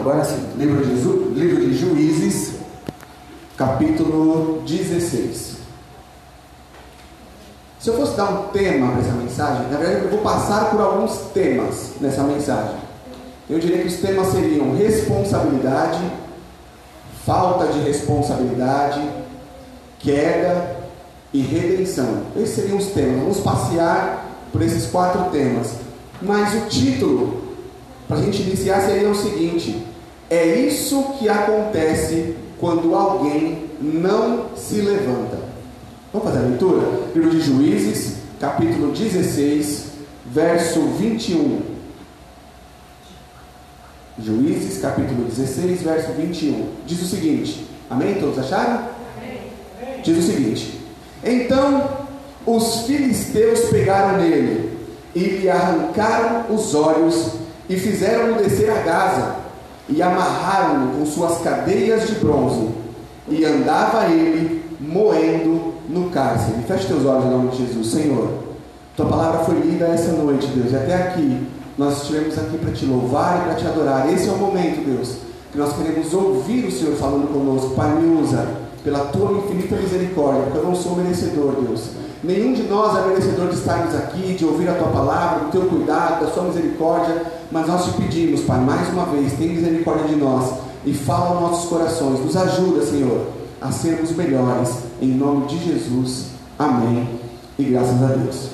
Agora sim, livro de, Ju, livro de Juízes, capítulo 16. Se eu fosse dar um tema para essa mensagem, na verdade eu vou passar por alguns temas nessa mensagem. Eu diria que os temas seriam responsabilidade, falta de responsabilidade, queda e redenção. Esses seriam os temas. Vamos passear por esses quatro temas. Mas o título, para a gente iniciar, seria o seguinte: É isso que acontece quando alguém não se levanta. Vamos fazer a leitura? Livro de Juízes, capítulo 16, verso 21. Juízes, capítulo 16, verso 21. Diz o seguinte: Amém? Todos acharam? Amém. Diz o seguinte: Então os filisteus pegaram nele e lhe arrancaram os olhos e fizeram-no descer a Gaza e amarraram-no com suas cadeias de bronze e andava ele moendo no cárcere. Feche teus olhos em nome de Jesus, Senhor. Tua palavra foi lida essa noite, Deus, e até aqui nós estivemos aqui para te louvar e para te adorar. Esse é o momento, Deus, que nós queremos ouvir o Senhor falando conosco. Pai, me usa pela tua infinita misericórdia, porque eu não sou merecedor, Deus. Nenhum de nós é merecedor de estarmos aqui, de ouvir a tua palavra, do teu cuidado, da sua misericórdia, mas nós te pedimos, Pai, mais uma vez, tem misericórdia de nós e fala aos nossos corações. Nos ajuda, Senhor, a sermos melhores, em nome de Jesus. Amém. E graças a Deus.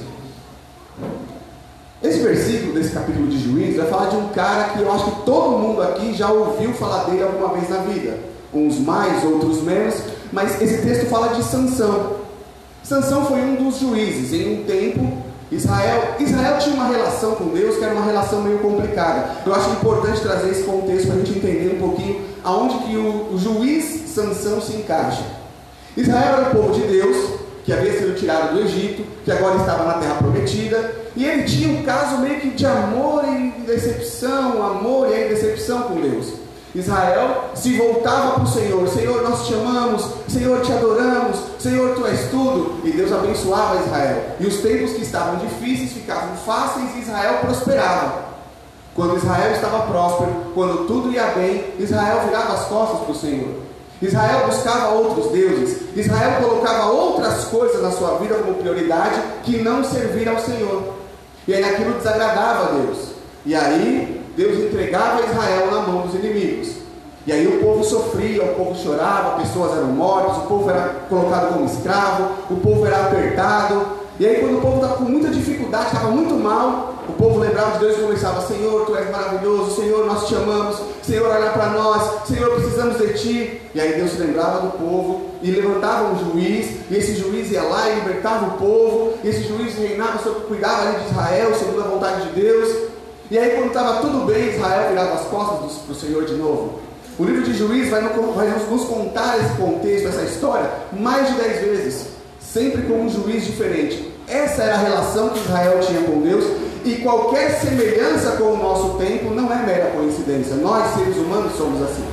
Esse versículo desse capítulo de Juízes vai falar de um cara que eu acho que todo mundo aqui já ouviu falar dele alguma vez na vida. Uns mais, outros menos, mas esse texto fala de Sansão. Sansão foi um dos juízes em um tempo Israel, Israel tinha uma relação com Deus que era uma relação meio complicada. Eu acho importante trazer esse contexto para a gente entender um pouquinho aonde que o, o juiz Sansão se encaixa. Israel era o povo de Deus, que havia sido tirado do Egito, que agora estava na terra prometida, e ele tinha um caso meio que de amor e decepção, amor e decepção com Deus. Israel se voltava para o Senhor: Senhor, nós te amamos, Senhor, te adoramos, Senhor, tu és tudo. E Deus abençoava Israel. E os tempos que estavam difíceis ficavam fáceis e Israel prosperava. Quando Israel estava próspero, quando tudo ia bem, Israel virava as costas para o Senhor. Israel buscava outros deuses. Israel colocava outras coisas na sua vida como prioridade que não servir ao Senhor. E aí aquilo desagradava a Deus. E aí Deus entregava Israel na mão dos inimigos. E aí o povo sofria, o povo chorava, pessoas eram mortas, o povo era colocado como escravo, o povo era apertado. E aí quando o povo estava com muita dificuldade, estava muito mal, o povo lembrava de Deus e começava, Senhor, Tu és maravilhoso, Senhor, nós te amamos, Senhor, olha para nós, Senhor, precisamos de Ti. E aí Deus lembrava do povo e levantava um juiz, e esse juiz ia lá e libertava o povo, e esse juiz reinava, sobre, cuidava ali de Israel, segundo a vontade de Deus. E aí, quando estava tudo bem, Israel virava as costas para o Senhor de novo. O livro de vai, vai nos contar esse contexto, essa história, mais de dez vezes, sempre com um juiz diferente. Essa era a relação que Israel tinha com Deus, e qualquer semelhança com o nosso tempo não é mera coincidência. Nós, seres humanos, somos assim.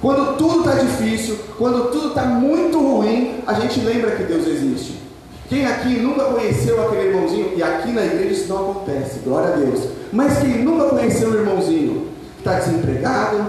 Quando tudo está difícil, quando tudo está muito ruim, a gente lembra que Deus existe. Quem aqui nunca conheceu aquele irmãozinho, e aqui na igreja isso não acontece, glória a Deus. Mas quem nunca conheceu o irmãozinho que está desempregado,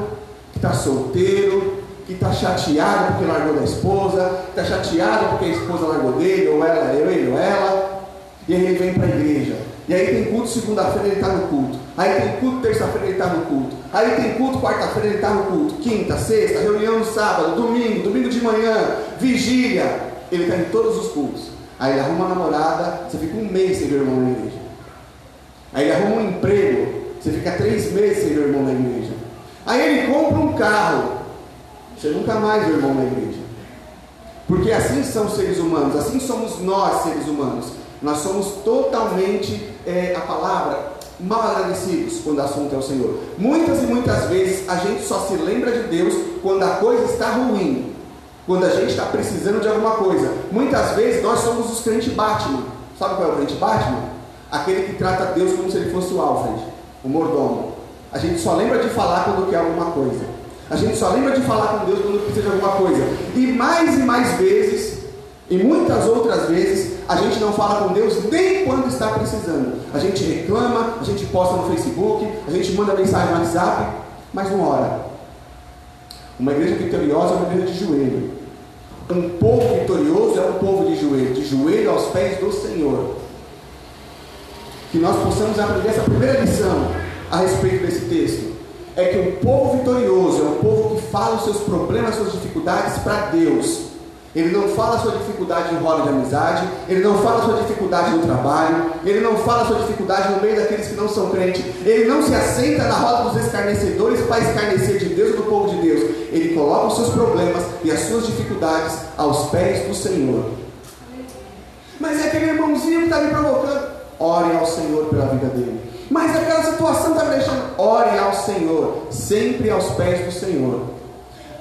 que está solteiro, que está chateado porque largou da esposa, que está chateado porque a esposa largou dele, ou ela, eu, ele ou ela, e aí ele vem para a igreja. E aí tem culto segunda-feira, ele está no culto. Aí tem culto terça-feira, ele está no culto. Aí tem culto quarta-feira, ele está no culto. Quinta, sexta, reunião no sábado, domingo, domingo de manhã, vigília. Ele está em todos os cultos. Aí ele arruma uma namorada, você fica um mês sem ver o irmão na igreja. Aí arruma um emprego, você fica três meses sem ver o irmão na igreja. Aí ele compra um carro, você nunca mais vê o irmão na igreja. Porque assim são os seres humanos, assim somos nós, seres humanos. Nós somos totalmente, é, a palavra, mal agradecidos quando o assunto é o Senhor. Muitas e muitas vezes a gente só se lembra de Deus quando a coisa está ruim quando a gente está precisando de alguma coisa. Muitas vezes nós somos os crentes Batman. Sabe qual é o crente Batman? Aquele que trata Deus como se ele fosse o Alfred, o mordomo. A gente só lembra de falar quando quer alguma coisa. A gente só lembra de falar com Deus quando precisa de alguma coisa. E mais e mais vezes, e muitas outras vezes, a gente não fala com Deus nem quando está precisando. A gente reclama, a gente posta no Facebook, a gente manda mensagem no WhatsApp, mas não ora. Uma igreja vitoriosa é uma igreja de joelho. Um povo vitorioso é um povo de joelho, de joelho aos pés do Senhor. Que nós possamos aprender essa primeira lição a respeito desse texto. É que um povo vitorioso é um povo que fala os seus problemas, suas dificuldades para Deus ele não fala a sua dificuldade em roda de amizade, ele não fala a sua dificuldade no trabalho, ele não fala a sua dificuldade no meio daqueles que não são crentes, ele não se aceita na roda dos escarnecedores para escarnecer de Deus e do povo de Deus. Ele coloca os seus problemas e as suas dificuldades aos pés do Senhor. Mas é aquele irmãozinho que está me provocando. Ore ao Senhor pela vida dele. Mas aquela situação está me deixando. Ore ao Senhor, sempre aos pés do Senhor.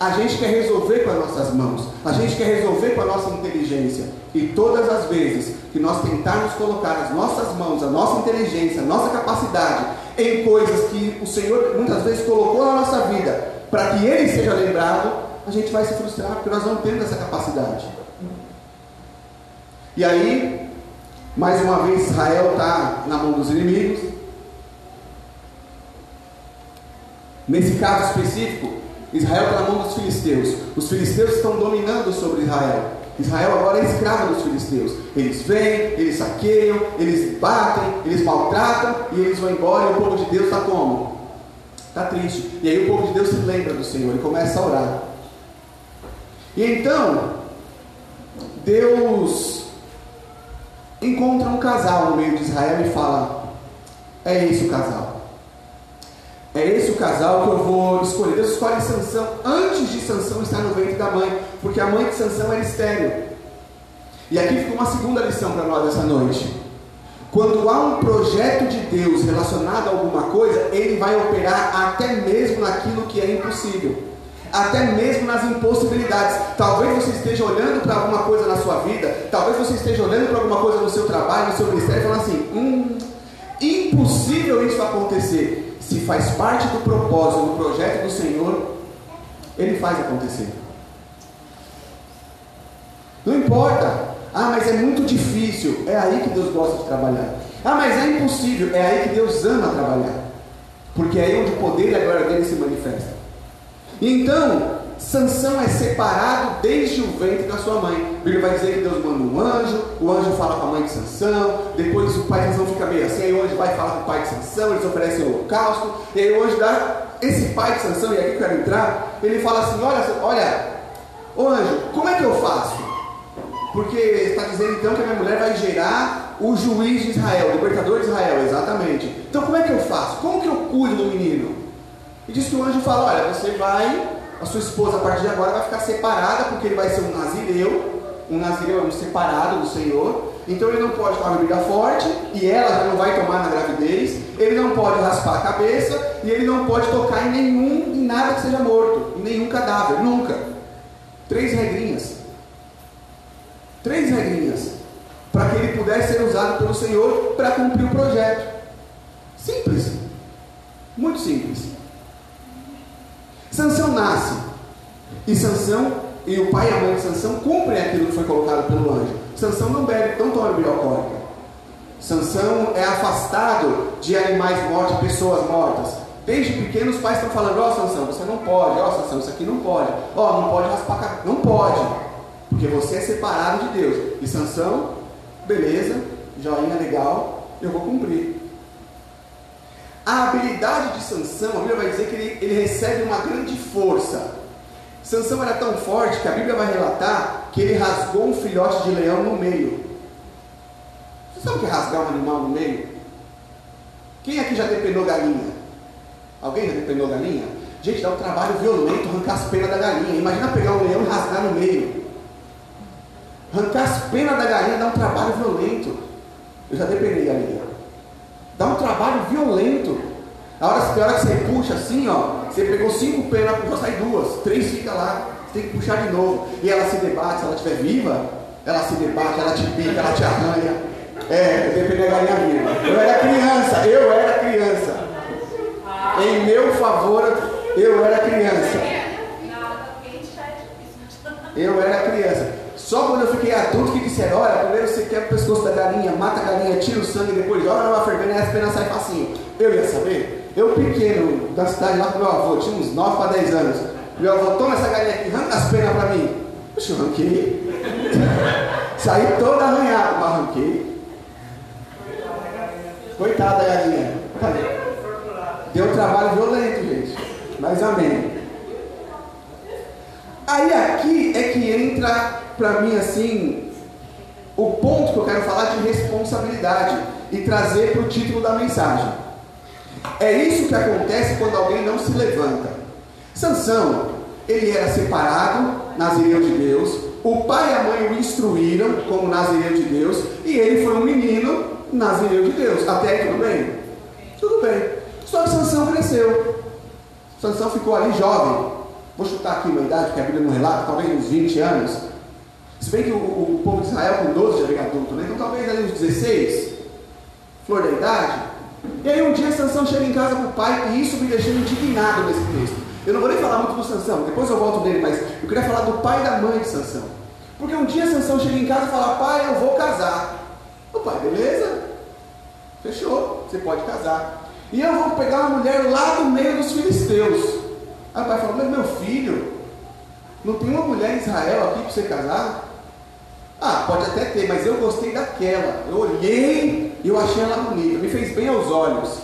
A gente quer resolver com as nossas mãos, a gente quer resolver com a nossa inteligência. E todas as vezes que nós tentarmos colocar as nossas mãos, a nossa inteligência, a nossa capacidade em coisas que o Senhor muitas vezes colocou na nossa vida, para que Ele seja lembrado, a gente vai se frustrar, porque nós não temos essa capacidade. E aí, mais uma vez, Israel está na mão dos inimigos. Nesse caso específico, Israel está na mão dos filisteus. Os filisteus estão dominando sobre Israel. Israel agora é escravo dos filisteus. Eles vêm, eles saqueiam, eles batem, eles maltratam e eles vão embora. E o povo de Deus está como? Está triste. E aí o povo de Deus se lembra do Senhor e começa a orar. E então, Deus encontra um casal no meio de Israel e fala: É esse o casal. É esse o casal que eu vou escolher. Deus escolhe Sansão antes de Sansão estar no ventre da mãe, porque a mãe de Sansão era estéreo. E aqui fica uma segunda lição para nós essa noite. Quando há um projeto de Deus relacionado a alguma coisa, ele vai operar até mesmo naquilo que é impossível. Até mesmo nas impossibilidades. Talvez você esteja olhando para alguma coisa na sua vida, talvez você esteja olhando para alguma coisa no seu trabalho, no seu ministério, e falando assim: hum, impossível isso acontecer se faz parte do propósito, do projeto do Senhor, Ele faz acontecer. Não importa. Ah, mas é muito difícil. É aí que Deus gosta de trabalhar. Ah, mas é impossível. É aí que Deus ama trabalhar. Porque é aí onde o poder e a glória dele se manifesta. Então, Sansão é separado desde o ventre da sua mãe. Bíblia vai dizer que Deus manda um anjo, o anjo fala com a mãe de Sansão, depois o pai de Sansão fica meio assim, aí o anjo vai falar com o pai de Sansão, eles oferecem o holocausto, e aí o anjo dá, esse pai de Sansão, e aqui eu quero entrar, ele fala assim, olha, olha, ô anjo, como é que eu faço? Porque está dizendo então que a minha mulher vai gerar o juiz de Israel, o libertador de Israel, exatamente. Então como é que eu faço? Como que eu cuido do menino? E diz que o anjo fala, olha, você vai a sua esposa a partir de agora vai ficar separada, porque ele vai ser um nazireu, um nazireu é um separado do Senhor, então ele não pode tomar bebida forte, e ela não vai tomar na gravidez, ele não pode raspar a cabeça, e ele não pode tocar em nenhum, em nada que seja morto, em nenhum cadáver, nunca. Três regrinhas. Três regrinhas. Para que ele pudesse ser usado pelo Senhor para cumprir o projeto. Simples. Muito simples. Sansão nasce. E Sansão e o pai e a mãe de Sansão cumprem aquilo que foi colocado pelo anjo. Sansão não bebe, não toma bebida alcoólica. Sansão é afastado de animais mortos, pessoas mortas. Desde pequeno os pais estão falando, ó oh, Sansão, você não pode, ó oh, Sansão, isso aqui não pode, ó, oh, não pode raspar a cabeça, não pode, porque você é separado de Deus. E Sansão, beleza, joinha legal, eu vou cumprir. A habilidade de Sansão, a Bíblia vai dizer que ele, ele recebe uma grande força. Sansão era tão forte que a Bíblia vai relatar que ele rasgou um filhote de leão no meio. Você sabe o que é rasgar um animal no meio? Quem aqui já depenou galinha? Alguém já depenou galinha? Gente, dá um trabalho violento arrancar as penas da galinha. Imagina pegar um leão e rasgar no meio. Arrancar as penas da galinha dá um trabalho violento. Eu já depenei galinha. Dá um trabalho violento. A hora, a hora que você puxa assim, ó, você pegou cinco penas, só sai duas, três fica lá, você tem que puxar de novo. E ela se debate, se ela estiver viva, ela se debate, ela te pica, ela te arranha. É, depende da galinha viva. Eu era criança, eu era criança. Em meu favor, eu era criança. Eu era criança. Só quando eu fiquei adulto que disseram, olha, primeiro você quebra o pescoço da galinha, mata a galinha, tira o sangue, depois joga numa fervendo e as penas saem facinho. Eu ia saber? Eu pequeno, da cidade lá com meu avô, tinha uns 9 para 10 anos. Meu avô, toma essa galinha aqui, arranca as penas para mim. Puxa, arranquei. Saí toda arranhada, mas arranquei. Coitada da galinha. Deu um trabalho violento, gente. Mas amém. Aí aqui é que entra para mim assim o ponto que eu quero falar de responsabilidade e trazer para o título da mensagem. É isso que acontece quando alguém não se levanta. Sansão, ele era separado, nazireu de Deus, o pai e a mãe o instruíram como nazireu de Deus, e ele foi um menino nazireu de Deus. Até aí tudo bem? Tudo bem. Só que Sansão cresceu. Sansão ficou ali jovem. Vou chutar aqui uma idade, porque a Bíblia não relata, talvez uns 20 anos. Se bem que o, o, povo de Israel com 12 já veio adulto, né? Então talvez ali uns 16, flor da idade. E aí um dia Sansão chega em casa com o pai, e isso me deixou indignado nesse texto. Eu não vou nem falar muito do Sansão, depois eu volto dele, mas eu queria falar do pai e da mãe de Sansão. Porque um dia Sansão chega em casa e fala, pai, eu vou casar. O pai, beleza? Fechou, você pode casar. E eu vou pegar uma mulher lá do meio dos filisteus. Aí o pai falou, mas meu filho, não tem uma mulher em Israel aqui para você casar? Ah, pode até ter, mas eu gostei daquela. Eu olhei e eu achei ela bonita, me fez bem aos olhos.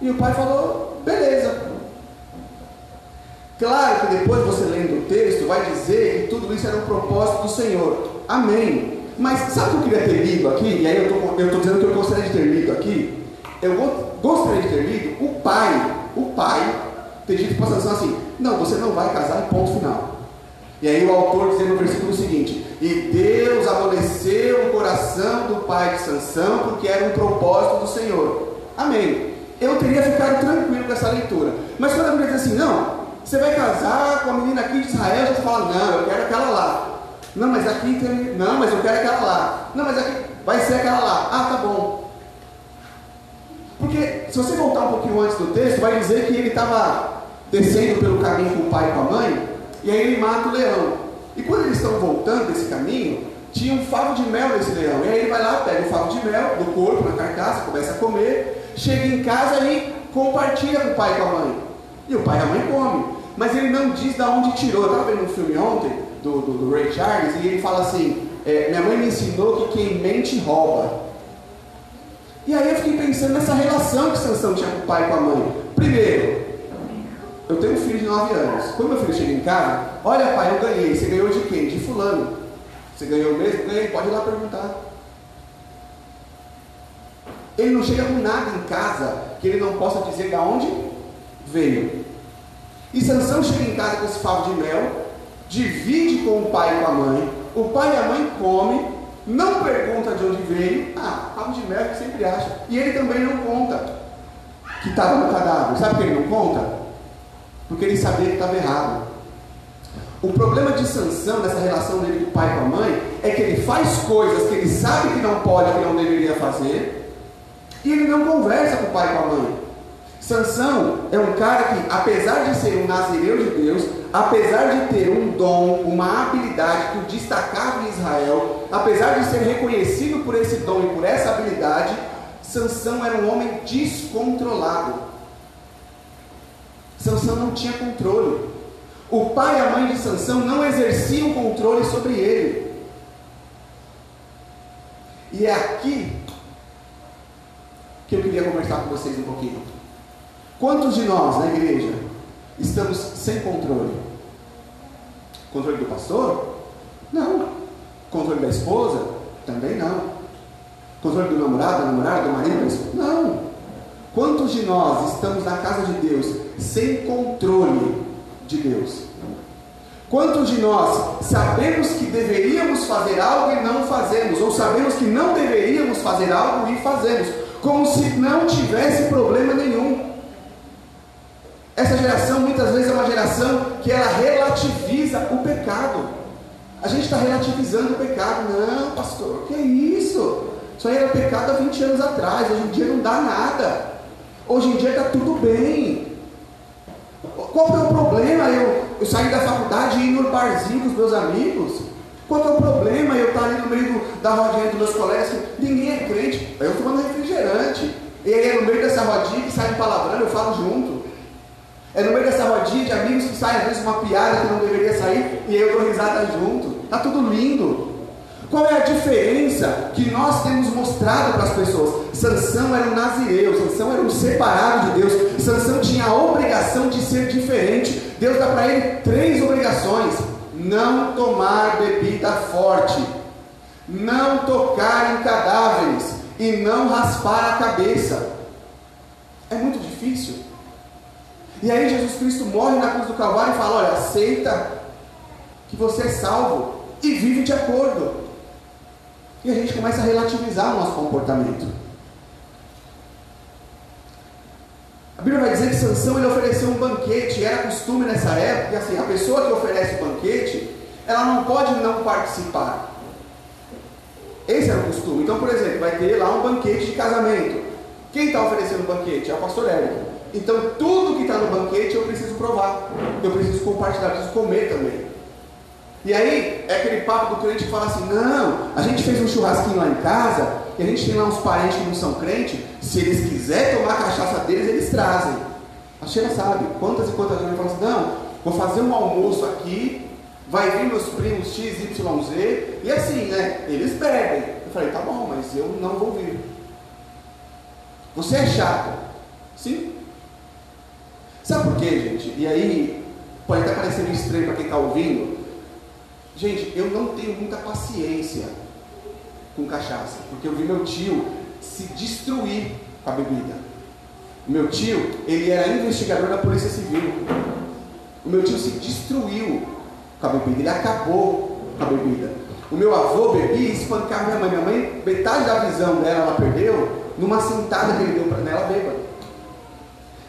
E o pai falou, beleza. Claro que depois você lendo o texto vai dizer que tudo isso era um propósito do Senhor. Amém. Mas sabe o que eu queria ter lido aqui? E aí eu estou dizendo que eu gostaria de ter lido aqui. Eu gostaria de ter lido o pai, o pai, ter dito para Sansão assim, não, você não vai casar, ponto final. E aí o autor diz no versículo seguinte, e Deus amoleceu o coração do pai de Sansão, porque era um propósito do Senhor. Amém. Eu teria ficado tranquilo com essa leitura. Mas quando a Bíblia diz assim, não, você vai casar com a menina aqui de Israel, você fala, não, eu quero aquela lá. Não, mas aqui tem. Não, mas eu quero aquela lá. Não, mas aqui vai ser aquela lá. Ah, tá bom. Porque se você voltar um pouquinho antes do texto, vai dizer que ele estava descendo pelo caminho com o pai e com a mãe, e aí ele mata o leão. E quando eles estão voltando desse caminho, tinha um favo de mel nesse leão. E aí ele vai lá, pega o favo de mel do corpo, na carcaça, começa a comer, chega em casa e compartilha com o pai e com a mãe. E o pai e a mãe comem. Mas ele não diz de onde tirou. Eu estava vendo um filme ontem, do, do, do, Ray Charles, e ele fala assim: é, Minha mãe me ensinou que quem mente rouba. E aí eu fiquei pensando nessa relação que Sansão tinha com o pai e com a mãe. Primeiro, eu tenho um filho de 9 anos. Quando meu filho chega em casa, olha pai, eu ganhei. Você ganhou de quem? De fulano. Você ganhou mesmo? Ganhei, pode ir lá perguntar. Ele não chega com nada em casa que ele não possa dizer de onde veio. E Sansão chega em casa com esse favo de mel, divide com o pai e com a mãe, o pai e a mãe comem, não pergunta de onde veio, ah, favo de mel que sempre acha, e ele também não conta que estava no cadáver. Sabe por que ele não conta? Porque ele sabia que estava errado. O problema de Sansão nessa relação dele com o pai e com a mãe é que ele faz coisas que ele sabe que não pode, que não deveria fazer, e ele não conversa com o pai e com a mãe. Sansão é um cara que, apesar de ser um nazireu de Deus, apesar de ter um dom, uma habilidade que o destacava em Israel, apesar de ser reconhecido por esse dom e por essa habilidade, Sansão era um homem descontrolado. Sansão não tinha controle. O pai e a mãe de Sansão não exerciam controle sobre ele. E é aqui que eu queria conversar com vocês um pouquinho. Quantos de nós na igreja estamos sem controle? Controle do pastor? Não. Controle da esposa? Também não. Controle do namorado, da namorada, do marido? Não. Quantos de nós estamos na casa de Deus sem controle de Deus? Quantos de nós sabemos que deveríamos fazer algo e não fazemos, ou sabemos que não deveríamos fazer algo e fazemos, como se não tivesse problema nenhum? Essa geração muitas vezes é uma geração que ela relativiza o pecado. A gente está relativizando o pecado. Não, pastor, que isso? Isso aí era pecado há 20 anos atrás, hoje em dia não dá nada. Hoje em dia está tudo bem. Qual é o problema eu, eu sair da faculdade e ir no barzinho com os meus amigos? Qual é o problema eu estar ali no meio do, da rodinha dos meus colegas? Ninguém é crente. Eu tomando refrigerante. E aí é no meio dessa rodinha que sai palavrão, eu falo junto. É no meio dessa rodinha de amigos que sai às vezes uma piada que não deveria sair e aí eu dou risada junto. Tá tudo lindo. Qual é a diferença que nós temos mostrado para as pessoas? Sansão era um nazireu, Sansão era um separado de Deus, Sansão tinha a obrigação de ser diferente. Deus dá para ele três obrigações: não tomar bebida forte, não tocar em cadáveres e não raspar a cabeça. É muito difícil. E aí Jesus Cristo morre na cruz do Calvário e fala: olha, aceita que você é salvo e vive de acordo. E a gente começa a relativizar o nosso comportamento. A Bíblia vai dizer que Sansão ele ofereceu um banquete, era costume nessa época, que assim, a pessoa que oferece o banquete, ela não pode não participar. Esse era o costume. Então, por exemplo, vai ter lá um banquete de casamento. Quem está oferecendo o banquete? É o pastor Érico. Então, tudo que está no banquete eu preciso provar. Eu preciso compartilhar, preciso comer também. E aí, é aquele papo do crente que fala assim: não, a gente fez um churrasquinho lá em casa, e a gente tem lá uns parentes que não são crentes, se eles quiserem tomar a cachaça deles, eles trazem. A Sheila sabe, quantas e quantas vezes fala assim: não, vou fazer um almoço aqui, vai vir meus primos X, Y, Z, e assim, né? Eles bebem. Eu falei: tá bom, mas eu não vou vir. Você é chato? Sim. Sabe por quê, gente? E aí, pode parecer meio estranho para quem está ouvindo. Gente, eu não tenho muita paciência com cachaça, porque eu vi meu tio se destruir com a bebida. O meu tio, ele era investigador da Polícia Civil. O meu tio se destruiu com a bebida, ele acabou com a bebida. O meu avô bebia e espancava minha mãe. Minha mãe, metade da visão dela ela perdeu numa sentada que ele deu para ela bêbada.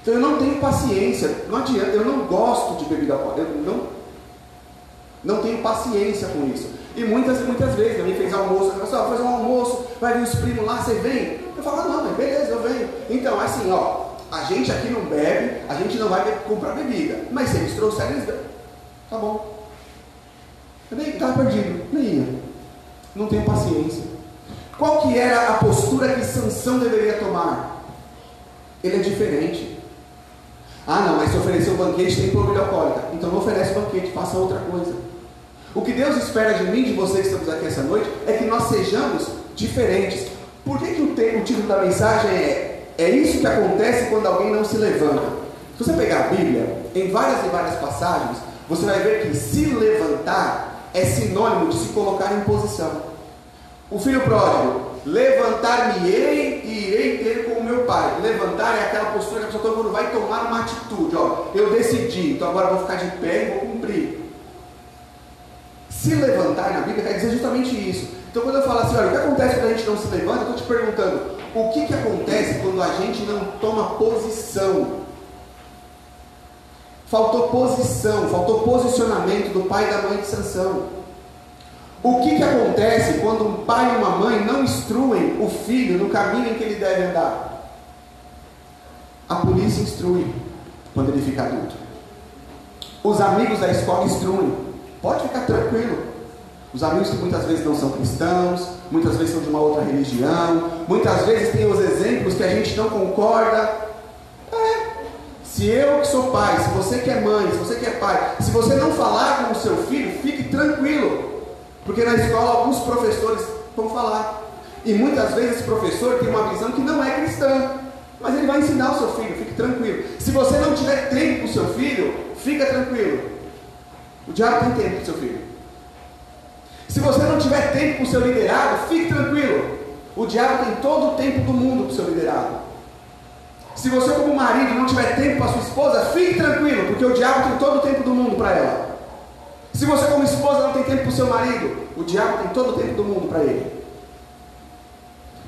Então eu não tenho paciência, não adianta, eu não gosto de bebida alcoólica, eu não não tenho paciência com isso. E muitas e muitas vezes, alguém fez almoço, a pessoa fazer um almoço, vai vir os primos lá, você vem? Eu falo, não, mas beleza, eu venho. Então, assim, ó, a gente aqui não bebe, a gente não vai comprar bebida. Mas se eles trouxerem, eles bebem. Tá bom. Eu nem estava perdido, nem ia. Não tenho paciência. Qual que era a postura que Sansão deveria tomar? Ele é diferente. Ah, não, mas se oferecer um banquete tem bebida alcoólica. Então não oferece banquete, faça outra coisa. O que Deus espera de mim, de vocês que estamos aqui essa noite, é que nós sejamos diferentes. Por que, que o, o título da mensagem é É isso que acontece quando alguém não se levanta? Se você pegar a Bíblia, em várias e várias passagens, você vai ver que se levantar é sinônimo de se colocar em posição. O filho pródigo, levantar-me-ei e irei ter com o meu pai. Levantar é aquela postura que a pessoa quando vai tomar uma atitude. Ó, eu decidi, então agora vou ficar de pé e vou cumprir. Se levantar na Bíblia quer dizer justamente isso. Então quando eu falo assim, olha, o que acontece quando a gente não se levanta, eu estou te perguntando, o que, que acontece quando a gente não toma posição? Faltou posição, faltou posicionamento do pai e da mãe de Sansão. O que, que acontece quando um pai e uma mãe não instruem o filho no caminho em que ele deve andar? A polícia instrui quando ele fica adulto. Os amigos da escola instruem. Pode ficar tranquilo. Os amigos que muitas vezes não são cristãos, muitas vezes são de uma outra religião, muitas vezes tem os exemplos que a gente não concorda. É. Se eu que sou pai, se você que é mãe, se você que é pai, se você não falar com o seu filho, fique tranquilo. Porque na escola alguns professores vão falar. E muitas vezes esse professor tem uma visão que não é cristã. Mas ele vai ensinar o seu filho, fique tranquilo. Se você não tiver tempo com o seu filho, fica tranquilo. O diabo tem tempo o seu filho. Se você não tiver tempo para o seu liderado, fique tranquilo. O diabo tem todo o tempo do mundo para o seu liderado. Se você, como marido, não tiver tempo para sua esposa, fique tranquilo, porque o diabo tem todo o tempo do mundo para ela. Se você, como esposa, não tem tempo para o seu marido, o diabo tem todo o tempo do mundo para ele.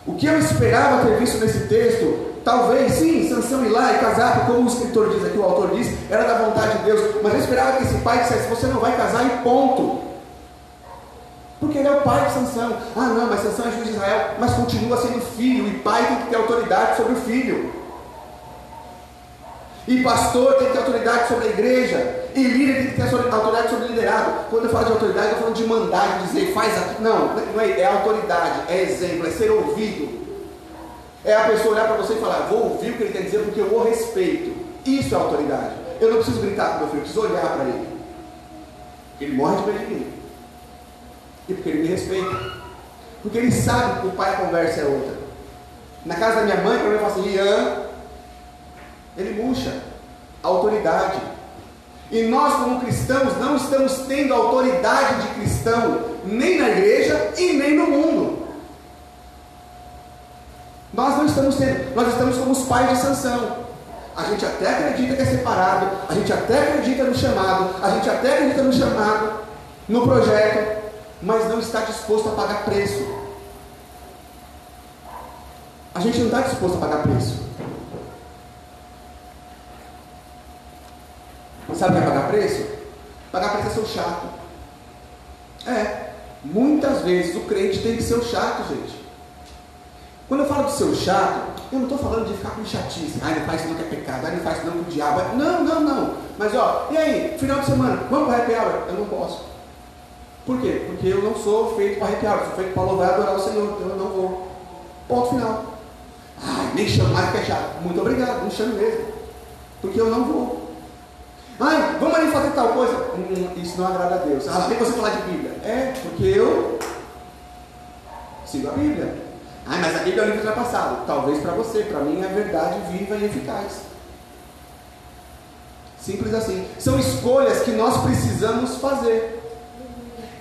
O que eu esperava ter visto nesse texto Talvez, sim, Sansão ir lá e casar, como o escritor diz aqui, o autor diz, era da vontade de Deus. Mas eu esperava que esse pai dissesse: Você não vai casar e ponto. Porque ele é o pai de Sansão. Ah, não, mas Sansão é juiz de Israel, mas continua sendo filho, e pai tem que ter autoridade sobre o filho. E pastor tem que ter autoridade sobre a igreja. E líder tem que ter autoridade sobre o liderado. Quando eu falo de autoridade, eu falando de mandar, de dizer, faz aqui. Não, não é, é autoridade, é exemplo, é ser ouvido. É a pessoa olhar para você e falar: Vou ouvir o que ele quer dizer porque eu o respeito. Isso é autoridade. Eu não preciso gritar com meu filho, preciso olhar para ele. Ele morre de medo de mim. E porque ele me respeita. Porque ele sabe que o pai a conversa é outra. Na casa da minha mãe, quando eu falo assim, Ian, ele murcha a autoridade. E nós, como cristãos, não estamos tendo autoridade de cristão nem na igreja e nem no mundo. Nós não estamos tendo, nós estamos como os pais de Sansão. A gente até acredita que é separado, a gente até acredita no chamado, a gente até acredita no chamado, no projeto, mas não está disposto a pagar preço. A gente não está disposto a pagar preço. Sabe o que é pagar preço? Pagar preço é ser o chato. É. Muitas vezes o crente tem que ser o chato, gente. Quando eu falo do seu chato, eu não estou falando de ficar com chatice. Ah, não faz isso não que é pecado. Ah, não faz isso não com o diabo. Não, não, não. Mas ó, e aí, final de semana, vamos para happy hour? Eu não posso. Por quê? Porque eu não sou feito para happy hour. Sou feito para louvar e adorar o Senhor. Então eu não vou. Ponto final. Ah, nem chama mais que é chato. Muito obrigado, não chame mesmo. Porque eu não vou. Ai, vamos ali fazer tal coisa. Hum, isso não agrada a Deus. Ah, tem você falar de Bíblia. É, porque eu sigo a Bíblia. Ai, mas a Bíblia é um livro ultrapassado. Talvez para você, para mim é a verdade viva e eficaz. Simples assim. São escolhas que nós precisamos fazer.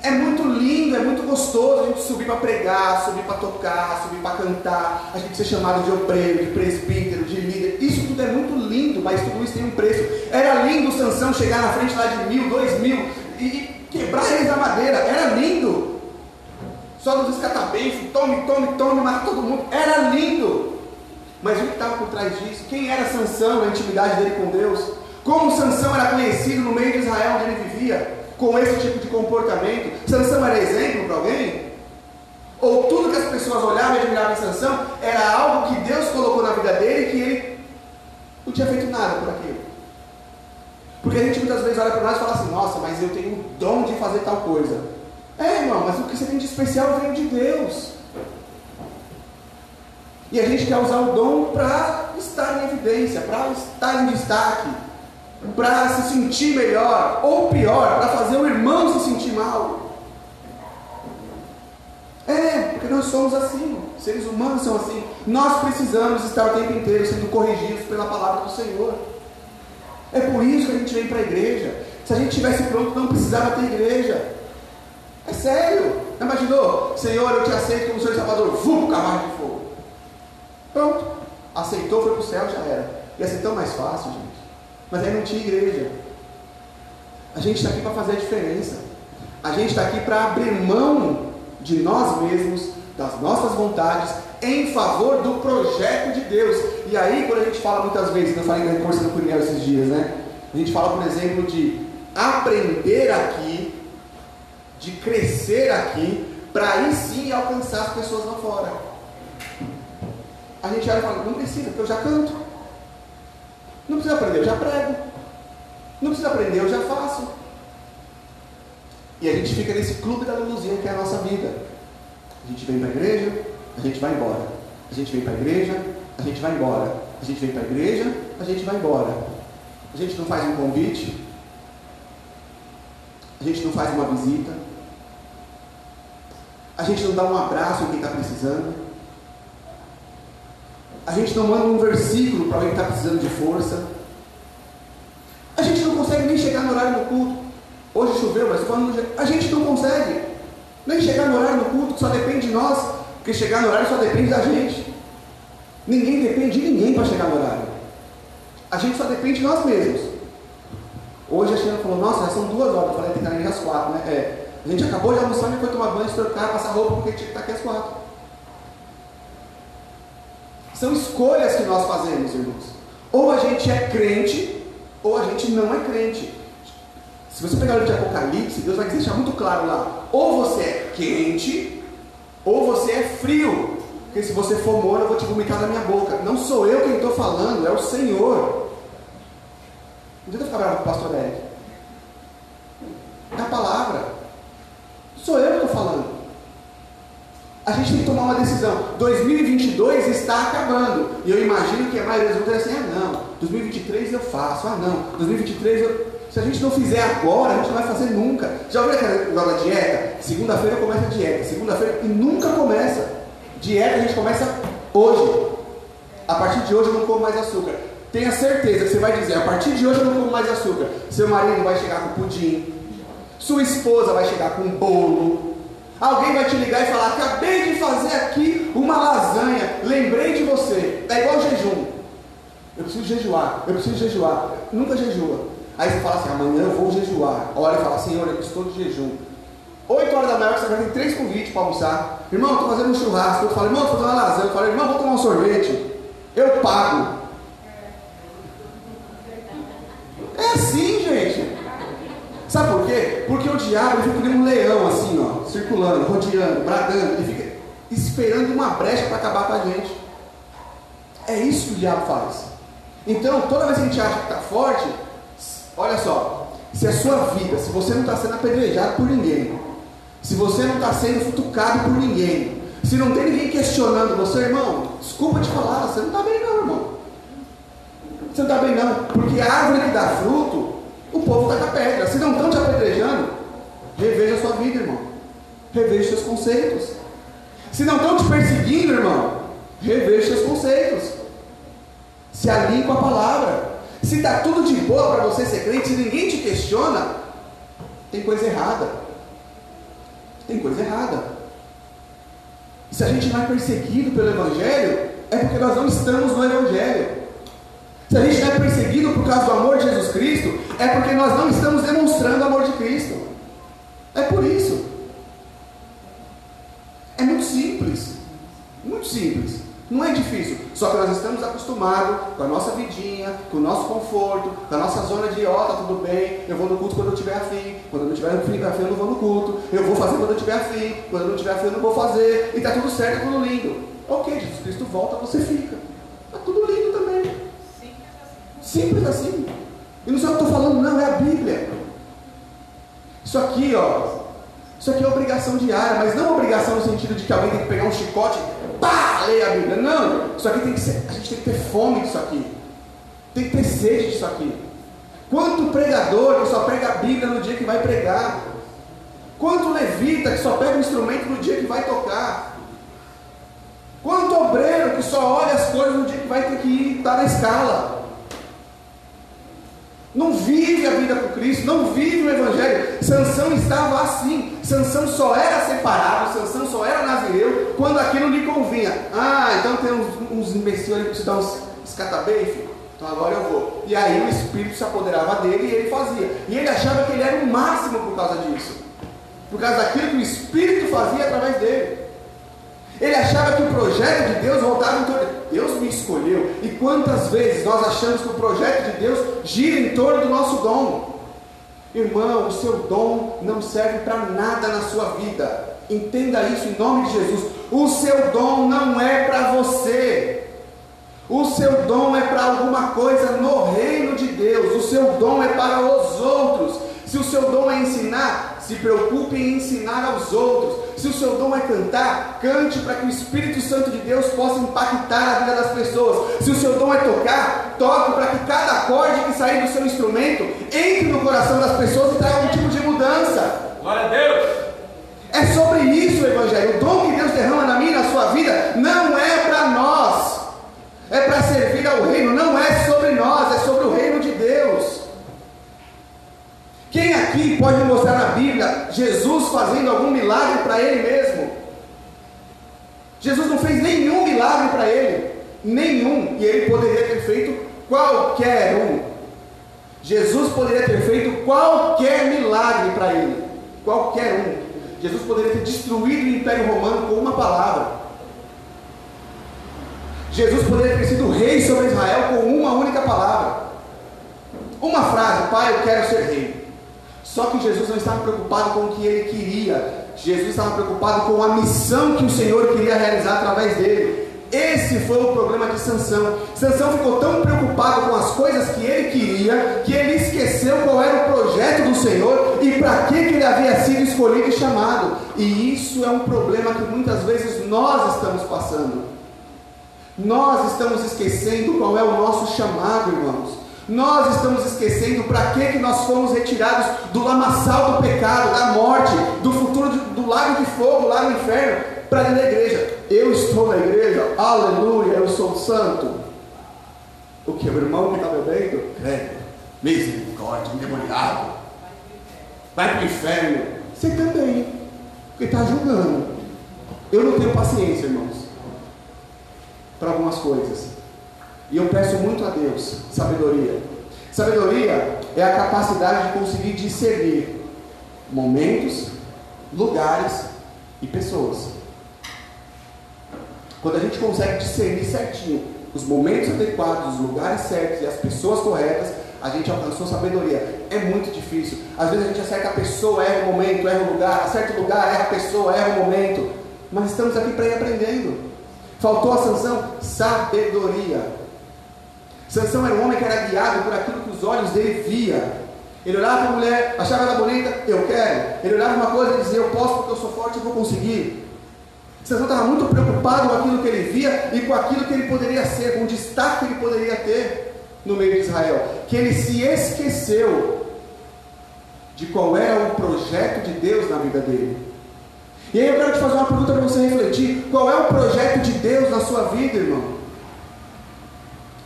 É muito lindo, é muito gostoso a gente subir para pregar, subir para tocar, subir para cantar, a gente ser chamado de obreiro, de presbítero, de líder. Isso tudo é muito lindo, mas tudo isso tem um preço. Era lindo o Sansão chegar na frente lá de mil, dois mil e quebrar eles da madeira. Era lindo. Só nos escatabenços, tome, tome, tome, mata todo mundo. Era lindo. Mas o que estava por trás disso? Quem era Sansão, a intimidade dele com Deus? Como Sansão era conhecido no meio de Israel onde ele vivia? com esse tipo de comportamento, Sansão era exemplo para alguém? Ou tudo que as pessoas olhavam e admiravam em Sansão era algo que Deus colocou na vida dele que ele não tinha feito nada por aquilo? Porque a gente muitas vezes olha para nós e fala assim, nossa, mas eu tenho o dom de fazer tal coisa. É, irmão, mas o que você tem de especial vem de Deus. E a gente quer usar o dom para estar em evidência, para estar em destaque para se sentir melhor, ou pior, para fazer o irmão se sentir mal. É, porque nós somos assim, seres humanos são assim. Nós precisamos estar o tempo inteiro sendo corrigidos pela palavra do Senhor. É por isso que a gente vem para a igreja. Se a gente tivesse pronto, não precisava ter igreja. É sério. Imaginou? Senhor, eu te aceito como Senhor Salvador. Vum, cavalo de fogo. Pronto. Aceitou, foi para o céu, já era. Ia ser tão mais fácil, gente. Mas aí não tinha igreja. A gente está aqui para fazer a diferença. A gente está aqui para abrir mão de nós mesmos, das nossas vontades, em favor do projeto de Deus. E aí, quando a gente fala muitas vezes, eu falei da força do Cunhel esses dias, né? A gente fala, por exemplo, de aprender aqui, de crescer aqui, para aí sim alcançar as pessoas lá fora. A gente olha e fala, não precisa, porque eu já canto. Não precisa aprender, eu já prego. Não precisa aprender, eu já faço. E a gente fica nesse clube da luluzinha que é a nossa vida. A gente vem para a igreja, a gente vai embora. A gente vem para a igreja, a gente vai embora. A gente vem para a igreja, a gente vai embora. A gente não faz um convite. A gente não faz uma visita. A gente não dá um abraço em quem está precisando. A gente não manda um versículo para alguém que está precisando de força. A gente não consegue nem chegar no horário do culto. Hoje choveu, mas quando a gente não consegue nem chegar no horário do culto, só depende de nós, porque chegar no horário só depende da gente. Ninguém depende de ninguém para chegar no horário. A gente só depende de nós mesmos. Hoje a Xena falou, nossa, já são duas horas. Eu falei, que estar às quatro, né? É. A gente acabou de almoçar e foi tomar banho, trocar, passar roupa, porque tinha que estar aqui às quatro. São escolhas que nós fazemos, irmãos. Ou a gente é crente, ou a gente não é crente. Se você pegar o livro de Apocalipse, Deus vai deixar muito claro lá: ou você é quente, ou você é frio. Porque se você for morno, eu vou te vomitar na minha boca. Não sou eu quem estou falando, é o Senhor. Não tenta ficar bravo com o pastor Eric. É a palavra. Sou eu que estou falando. A gente tem que tomar uma decisão. 2022 está acabando. E eu imagino que a maioria das pessoas assim: ah, não, 2023 eu faço, ah, não, 2023 eu. Se a gente não fizer agora, a gente não vai fazer nunca. Já ouviu aquela da dieta? Segunda-feira começa a dieta, segunda-feira e nunca começa. Dieta a gente começa hoje. A partir de hoje eu não como mais açúcar. Tenha certeza que você vai dizer: a partir de hoje eu não como mais açúcar. Seu marido vai chegar com pudim, sua esposa vai chegar com bolo, Alguém vai te ligar e falar: Acabei de fazer aqui uma lasanha, lembrei de você. É igual jejum. Eu preciso jejuar, eu preciso jejuar. Nunca jejua. Aí você fala assim: Amanhã eu vou jejuar. Olha e fala: Senhor, eu estou de jejum. 8 horas da manhã você vai ter três convites para almoçar. Irmão, estou fazendo um churrasco. Eu falo: Irmão, estou fazendo uma lasanha. Eu falo: Irmão, vou tomar um sorvete. Eu pago. É assim, gente. Sabe por quê? Porque o diabo fica como um leão, assim, ó, circulando, rodeando, bradando, ele fica esperando uma brecha para acabar com a gente. É isso que o diabo faz. Então, toda vez que a gente acha que está forte, olha só, se a sua vida, se você não está sendo apedrejado por ninguém, se você não está sendo futucado por ninguém, se não tem ninguém questionando você, irmão, desculpa te falar, você não está bem não, irmão. Você não está bem não, porque a árvore que dá fruto, o povo está com a pedra. Se não estão te apedrejando, reveja a sua vida, irmão. Reveja seus conceitos. Se não estão te perseguindo, irmão, reveja seus conceitos. Se alinhe com a palavra. Se está tudo de boa para você ser crente, se ninguém te questiona, tem coisa errada. Tem coisa errada. Se a gente não é perseguido pelo Evangelho, é porque nós não estamos no Evangelho. Se a gente não é perseguido por causa do amor de Jesus Cristo, é porque nós não estamos demonstrando o amor de Cristo. É por isso. É muito simples. Muito simples. Não é difícil. Só que nós estamos acostumados com a nossa vidinha, com o nosso conforto, com a nossa zona de, ó, oh, tá tudo bem, eu vou no culto quando eu tiver afim, quando eu não tiver afim, afim eu não vou no culto, eu vou fazer quando eu tiver afim, quando eu não tiver afim eu não vou fazer, e tá tudo certo, tudo lindo. Ok, Jesus Cristo volta, você fica. Tá tudo lindo também. Simples assim. E não sei o que eu estou falando, não, é a Bíblia. Isso aqui, ó. Isso aqui é obrigação diária, mas não obrigação no sentido de que alguém tem que pegar um chicote, pá, ler a Bíblia. Não, isso aqui tem que ser, a gente tem que ter fome disso aqui. Tem que ter sede disso aqui. Quanto pregador que só prega a Bíblia no dia que vai pregar? Quanto levita que só pega o instrumento no dia que vai tocar? Quanto obreiro que só olha as coisas no dia que vai ter que ir, estar tá na escala? Não vive a vida com Cristo, não vive o Evangelho. Sansão estava assim. Sansão só era separado, Sansão só era nazireu quando aquilo lhe convinha. Ah, então tem uns, uns imbecis ali que te dão uns escatabeife. Então agora eu vou. E aí o Espírito se apoderava dele e ele fazia. E ele achava que ele era o máximo por causa disso. Por causa daquilo que o Espírito fazia através dele. Ele achava que o projeto de Deus voltava em torno. Deus me escolheu. E quantas vezes nós achamos que o projeto de Deus gira em torno do nosso dom? Irmão, o seu dom não serve para nada na sua vida. Entenda isso em nome de Jesus. O seu dom não é para você. O seu dom é para alguma coisa no reino de Deus. O seu dom é para os outros. Se o seu dom é ensinar, se preocupe em ensinar aos outros. Se o seu dom é cantar, cante para que o Espírito Santo de Deus possa impactar a vida das pessoas. Se o seu dom é tocar, toque para que cada acorde que sair do seu instrumento entre no coração das pessoas e traga algum tipo de mudança. Glória a Deus! É sobre isso o Evangelho. O dom que Deus derrama na minha e na sua vida não é para nós, é para servir ao reino, não é sobre nós, é sobre o reino de Deus. Quem aqui pode mostrar na Bíblia Jesus fazendo algum milagre para ele mesmo? Jesus não fez nenhum milagre para ele, nenhum, e ele poderia ter feito qualquer um. Jesus poderia ter feito qualquer milagre para ele, qualquer um. Jesus poderia ter destruído o Império Romano com uma palavra. Jesus poderia ter sido rei sobre Israel com uma única palavra. Uma frase, Pai, eu quero ser rei. Só que Jesus não estava preocupado com o que ele queria, Jesus estava preocupado com a missão que o Senhor queria realizar através dele. Esse foi o problema de Sansão. Sansão ficou tão preocupado com as coisas que ele queria que ele esqueceu qual era o projeto do Senhor e para que ele havia sido escolhido e chamado. E isso é um problema que muitas vezes nós estamos passando. Nós estamos esquecendo qual é o nosso chamado, irmãos. Nós estamos esquecendo para que, que nós fomos retirados do lamaçal do pecado, da morte, do futuro de, do lago de fogo lá no inferno, para dentro da igreja. Eu estou na igreja, aleluia, eu sou santo. O que? O irmão que está bebendo? É, misericórdia, endemoniado. Vai para o inferno. Você também, porque está julgando. Eu não tenho paciência, irmãos, para algumas coisas. E eu peço muito a Deus sabedoria. Sabedoria é a capacidade de conseguir discernir momentos, lugares e pessoas. Quando a gente consegue discernir certinho os momentos adequados, os lugares certos e as pessoas corretas, a gente alcançou sabedoria. É muito difícil. Às vezes a gente acerta a pessoa, erra o momento, erra o lugar, acerta o lugar, erra a pessoa, erra o momento. Mas estamos aqui para ir aprendendo. Faltou a sanção? Sabedoria. Sansão era um homem que era guiado por aquilo que os olhos dele via. Ele olhava para a mulher, achava ela bonita, eu quero. Ele olhava uma coisa e dizia, eu posso porque eu sou forte, eu vou conseguir. Sansão estava muito preocupado com aquilo que ele via e com aquilo que ele poderia ser, com o destaque que ele poderia ter no meio de Israel. Que ele se esqueceu de qual era o projeto de Deus na vida dele. E aí eu quero te fazer uma pergunta para você refletir: qual é o projeto de Deus na sua vida, irmão?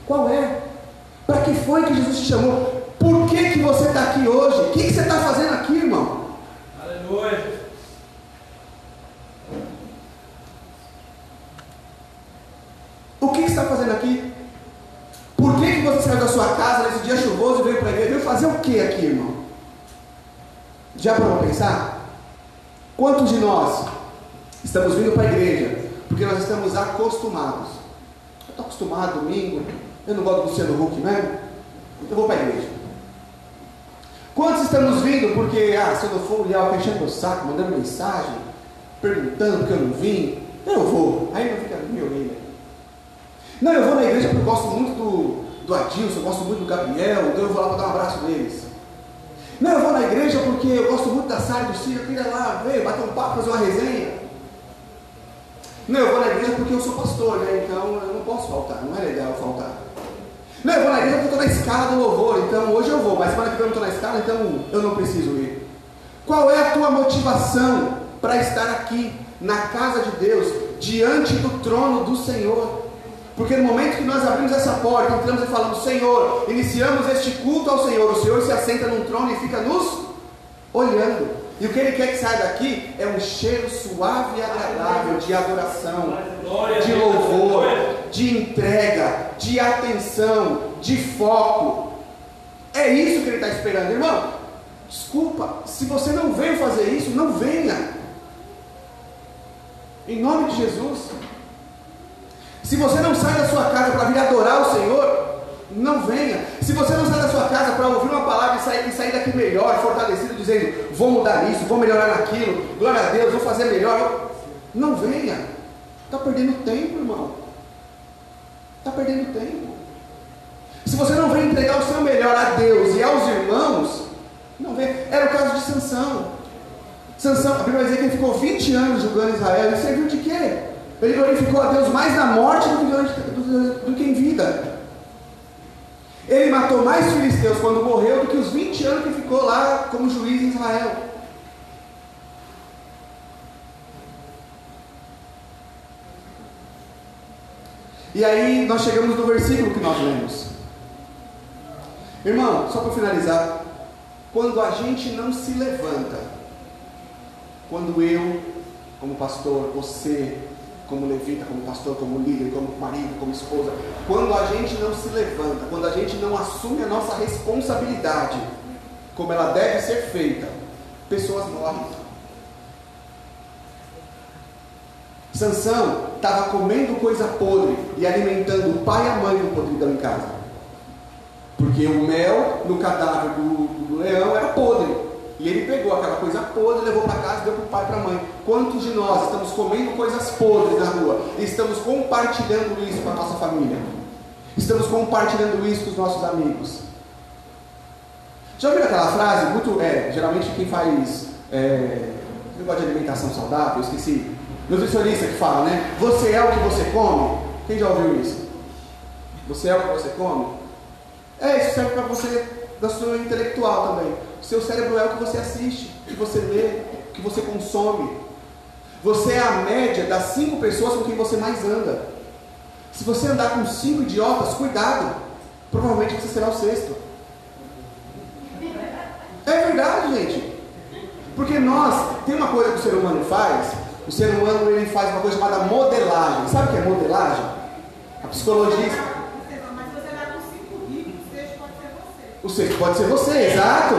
Qual é? Para que foi que Jesus te chamou? Por que, que você está aqui hoje? O que, que você está fazendo aqui, irmão? Aleluia. O que, que você está fazendo aqui? Por que, que você saiu da sua casa nesse dia chuvoso e veio para a igreja? Veio fazer o que aqui, irmão? Já para pensar? Quantos de nós estamos vindo para a igreja porque nós estamos acostumados? Eu estou acostumado domingo, eu não gosto do Luciano Huck mesmo, então eu vou para a igreja. Quantos estamos vindo porque, ah, se eu não for olhar, eu enchendo meu saco, mandando mensagem, perguntando porque eu não vim, eu vou. Aí não fica me orelha. Não, eu vou na igreja porque eu gosto muito do, do Adilson, eu gosto muito do Gabriel, então eu vou lá para dar um abraço neles. Não, eu vou na igreja porque eu gosto muito da Sara do Ciro, eu queria lá ver, bater um papo, fazer uma resenha. Não, eu vou na igreja porque eu sou pastor, né? Então eu não posso faltar, não é legal faltar. Não, eu vou na igreja porque eu estou na escala do louvor, então hoje eu vou, mas semana que vem eu não estou na escala, então eu não preciso ir. Qual é a tua motivação para estar aqui, na casa de Deus, diante do trono do Senhor? Porque no momento que nós abrimos essa porta, entramos e falamos, Senhor, iniciamos este culto ao Senhor, o Senhor se assenta num trono e fica nos olhando. E o que ele quer que saia daqui é um cheiro suave e agradável de adoração, de louvor, de entrega, de atenção, de foco. É isso que ele está esperando, irmão. Desculpa, se você não veio fazer isso, não venha. Em nome de Jesus. Se você não sai da sua casa para vir adorar o Senhor, não venha. Se você não sai da sua casa para ouvir uma palavra e sair, e sair daqui melhor, fortalecido, dizendo, vou mudar isso, vou melhorar naquilo, glória a Deus, vou fazer melhor, não venha. Está perdendo tempo, irmão. Está perdendo tempo. Se você não vem entregar o seu melhor a Deus e aos irmãos, não vem. Era o caso de Sansão. Sansão, a Bíblia diz que ele ficou 20 anos julgando Israel. E serviu de quê? Ele glorificou a Deus mais na morte do que, do, do que em vida. Ele matou mais filisteus quando morreu do que os 20 anos que ficou lá como juiz em Israel. E aí nós chegamos no versículo que nós lemos. Irmão, só para finalizar, quando a gente não se levanta, quando eu, como pastor, você, como levita, como pastor, como líder, como marido, como esposa, quando a gente não se levanta, quando a gente não assume a nossa responsabilidade, como ela deve ser feita, pessoas morrem. Sansão estava comendo coisa podre e alimentando o pai e a mãe do podridão em casa. Porque o mel no cadáver do, do leão era podre. E ele pegou aquela coisa podre, levou para casa e deu para o pai e para a mãe. Quantos de nós estamos comendo coisas podres na rua e estamos compartilhando isso com a nossa família? Estamos compartilhando isso com os nossos amigos? Já ouviu aquela frase? Muito, é, geralmente quem faz é, negócio de alimentação saudável, eu esqueci. Nutricionista que fala, né? Você é o que você come. Quem já ouviu isso? Você é o que você come? É, isso serve para você, da sua intelectual também. Seu cérebro é o que você assiste, o que você lê, o que você consome. Você é a média das cinco pessoas com quem você mais anda. Se você andar com cinco idiotas, cuidado. Provavelmente você será o sexto. É verdade, gente. Porque nós, tem uma coisa que o ser humano faz, o ser humano ele faz uma coisa chamada modelagem. Sabe o que é modelagem? A psicologia. O sexto pode ser você, exato.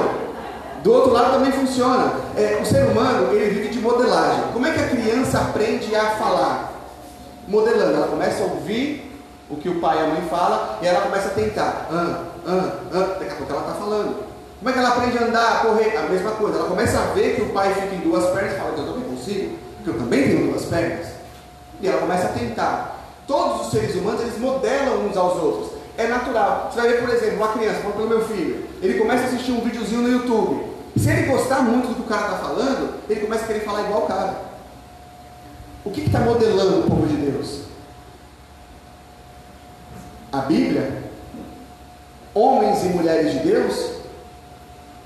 Do outro lado também funciona. É, o ser humano ele vive de modelagem. Como é que a criança aprende a falar? Modelando. Ela começa a ouvir o que o pai e a mãe falam e ela começa a tentar. Ah, ah, ah. Daqui a pouco ela está falando. Como é que ela aprende a andar, a correr? A mesma coisa. Ela começa a ver que o pai fica em duas pernas e fala, eu também consigo, porque eu também tenho duas pernas. E ela começa a tentar. Todos os seres humanos, eles modelam uns aos outros. É natural. Você vai ver, por exemplo, uma criança, falando pelo meu filho, ele começa a assistir um videozinho no YouTube. Se ele gostar muito do que o cara está falando, ele começa a querer falar igual o cara. O que está modelando o povo de Deus? A Bíblia? Homens e mulheres de Deus?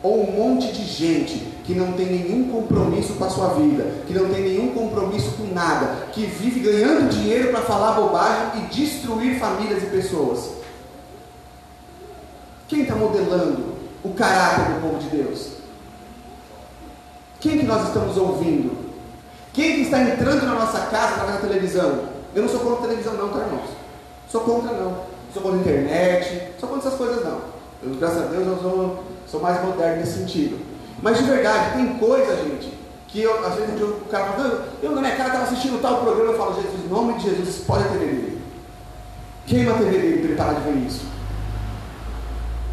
Ou um monte de gente que não tem nenhum compromisso com a sua vida, que não tem nenhum compromisso com nada, que vive ganhando dinheiro para falar bobagem e destruir famílias e pessoas? Quem está modelando o caráter do povo de Deus? Quem que nós estamos ouvindo? Quem que está entrando na nossa casa através da televisão? Eu não sou contra a televisão não, tá irmãos? Sou contra não. Sou contra a internet, sou contra essas coisas não. Eu, graças a Deus eu sou, sou mais moderno nesse sentido. Mas de verdade, tem coisa, gente, que eu, às vezes eu, o cara fala, eu na minha cara estava assistindo tal programa, eu falo, Jesus, em nome de Jesus, pode a TV dele. Queima a TV dele para ele parar de ver isso.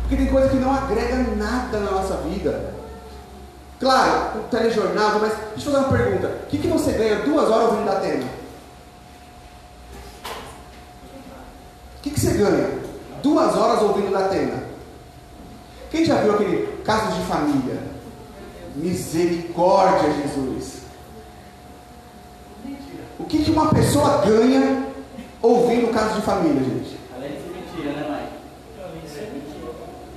Porque tem coisa que não agrega nada na nossa vida. Claro, o telejornal, mas deixa eu fazer uma pergunta. O que, que você ganha duas horas ouvindo da Atena? O que, que você ganha? Duas horas ouvindo da Atena. Quem já viu aquele caso de família? Misericórdia, Jesus. O que, que uma pessoa ganha ouvindo caso de família, gente? Além de ser mentira, né, Mike?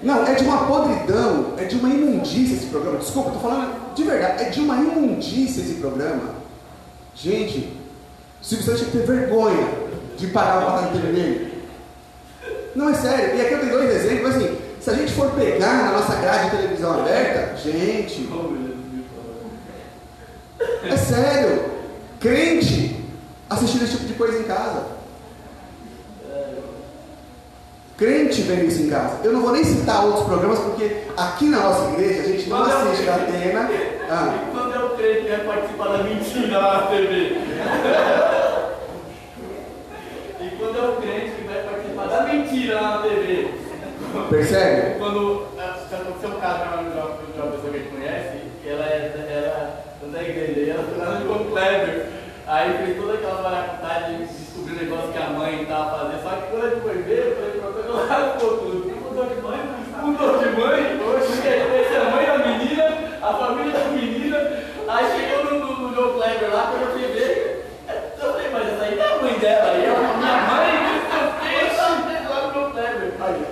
Não, é de uma podridão, é de uma imundícia esse programa. Desculpa, estou falando de verdade, é de uma imundícia esse programa. Gente, o Silvio Santos tinha que ter vergonha de parar o batalha dele. Não, é sério. E aqui eu tenho dois exemplos, assim, se a gente for pegar na nossa grade de televisão aberta, gente, é sério. Crente assistindo esse tipo de coisa em casa. Crente isso em casa. Eu não vou nem citar outros programas, porque aqui na nossa igreja a gente não assiste a Atena. Ah, E quando é o crente que vai participar da mentira lá na TV? e quando é o crente que vai participar da mentira lá na TV? percebe? Quando já aconteceu um caso de uma, pessoa que a gente conhece, que ela era da igreja, e ela foi lá no João Kleber. Aí fez toda aquela maracutagem de descobrir o negócio que a mãe estava fazendo. Só que quando gente foi ver, eu falei ela, rasgou tudo. Mudou de mãe, mudou de mãe, essa é a mãe da menina, a família da menina. Aí chegou no, no, no João Kleber lá, quando eu fui ver, eu falei, mas essa aí não é a mãe dela, aí é a minha mãe, seu peixe, lá no João Kleber. Aí,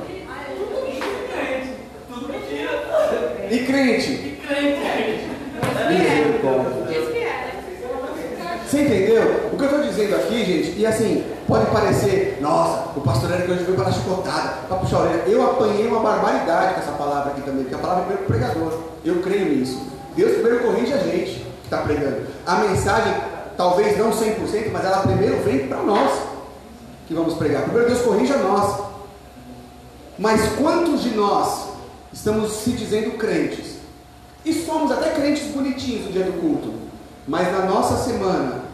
tudo crente, tudo mentira. E crente? E crente, crente. Misericórdia. Diz que é. Você entendeu? O que eu estou dizendo aqui, gente, e assim, pode parecer, nossa, o pastor Eric hoje veio para chicotada, para puxar a orelha. Eu apanhei uma barbaridade com essa palavra aqui também, porque a palavra é primeiro pregador. Eu creio nisso. Deus primeiro corrige a gente que está pregando. A mensagem, talvez não 100%, mas ela primeiro vem para nós que vamos pregar. Primeiro Deus corrige a nós. Mas quantos de nós estamos se dizendo crentes? E somos até crentes bonitinhos no dia do culto. Mas na nossa semana,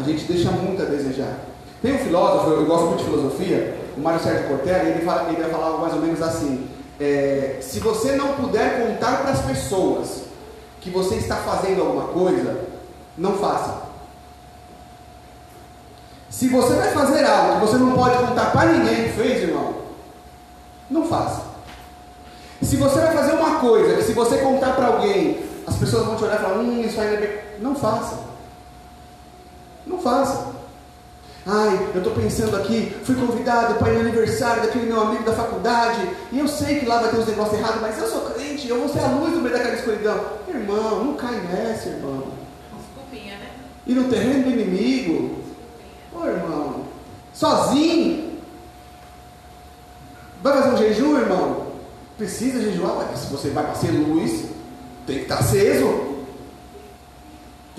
a gente deixa muito a desejar. Tem um filósofo, eu gosto muito de filosofia, o Mário Sérgio Cortella, ele, fala, ele vai falar mais ou menos assim: é, se você não puder contar para as pessoas que você está fazendo alguma coisa, não faça. Se você vai fazer algo que você não pode contar para ninguém que fez, irmão, não faça. Se você vai fazer uma coisa que se você contar para alguém, as pessoas vão te olhar e falar, hum, isso aí não é bem. Não faça. Não faça. Ai, eu estou pensando aqui, fui convidado para ir no aniversário daquele meu amigo da faculdade, e eu sei que lá vai ter uns negócios errados, mas eu sou crente, eu vou ser a luz no meio daquela escuridão. Irmão, não cai nessa, irmão. Desculpinha, né? E no terreno do inimigo. Ô irmão, sozinho. Vai fazer um jejum, irmão? Precisa jejuar, mas se você vai para ser luz, tem que estar tá aceso.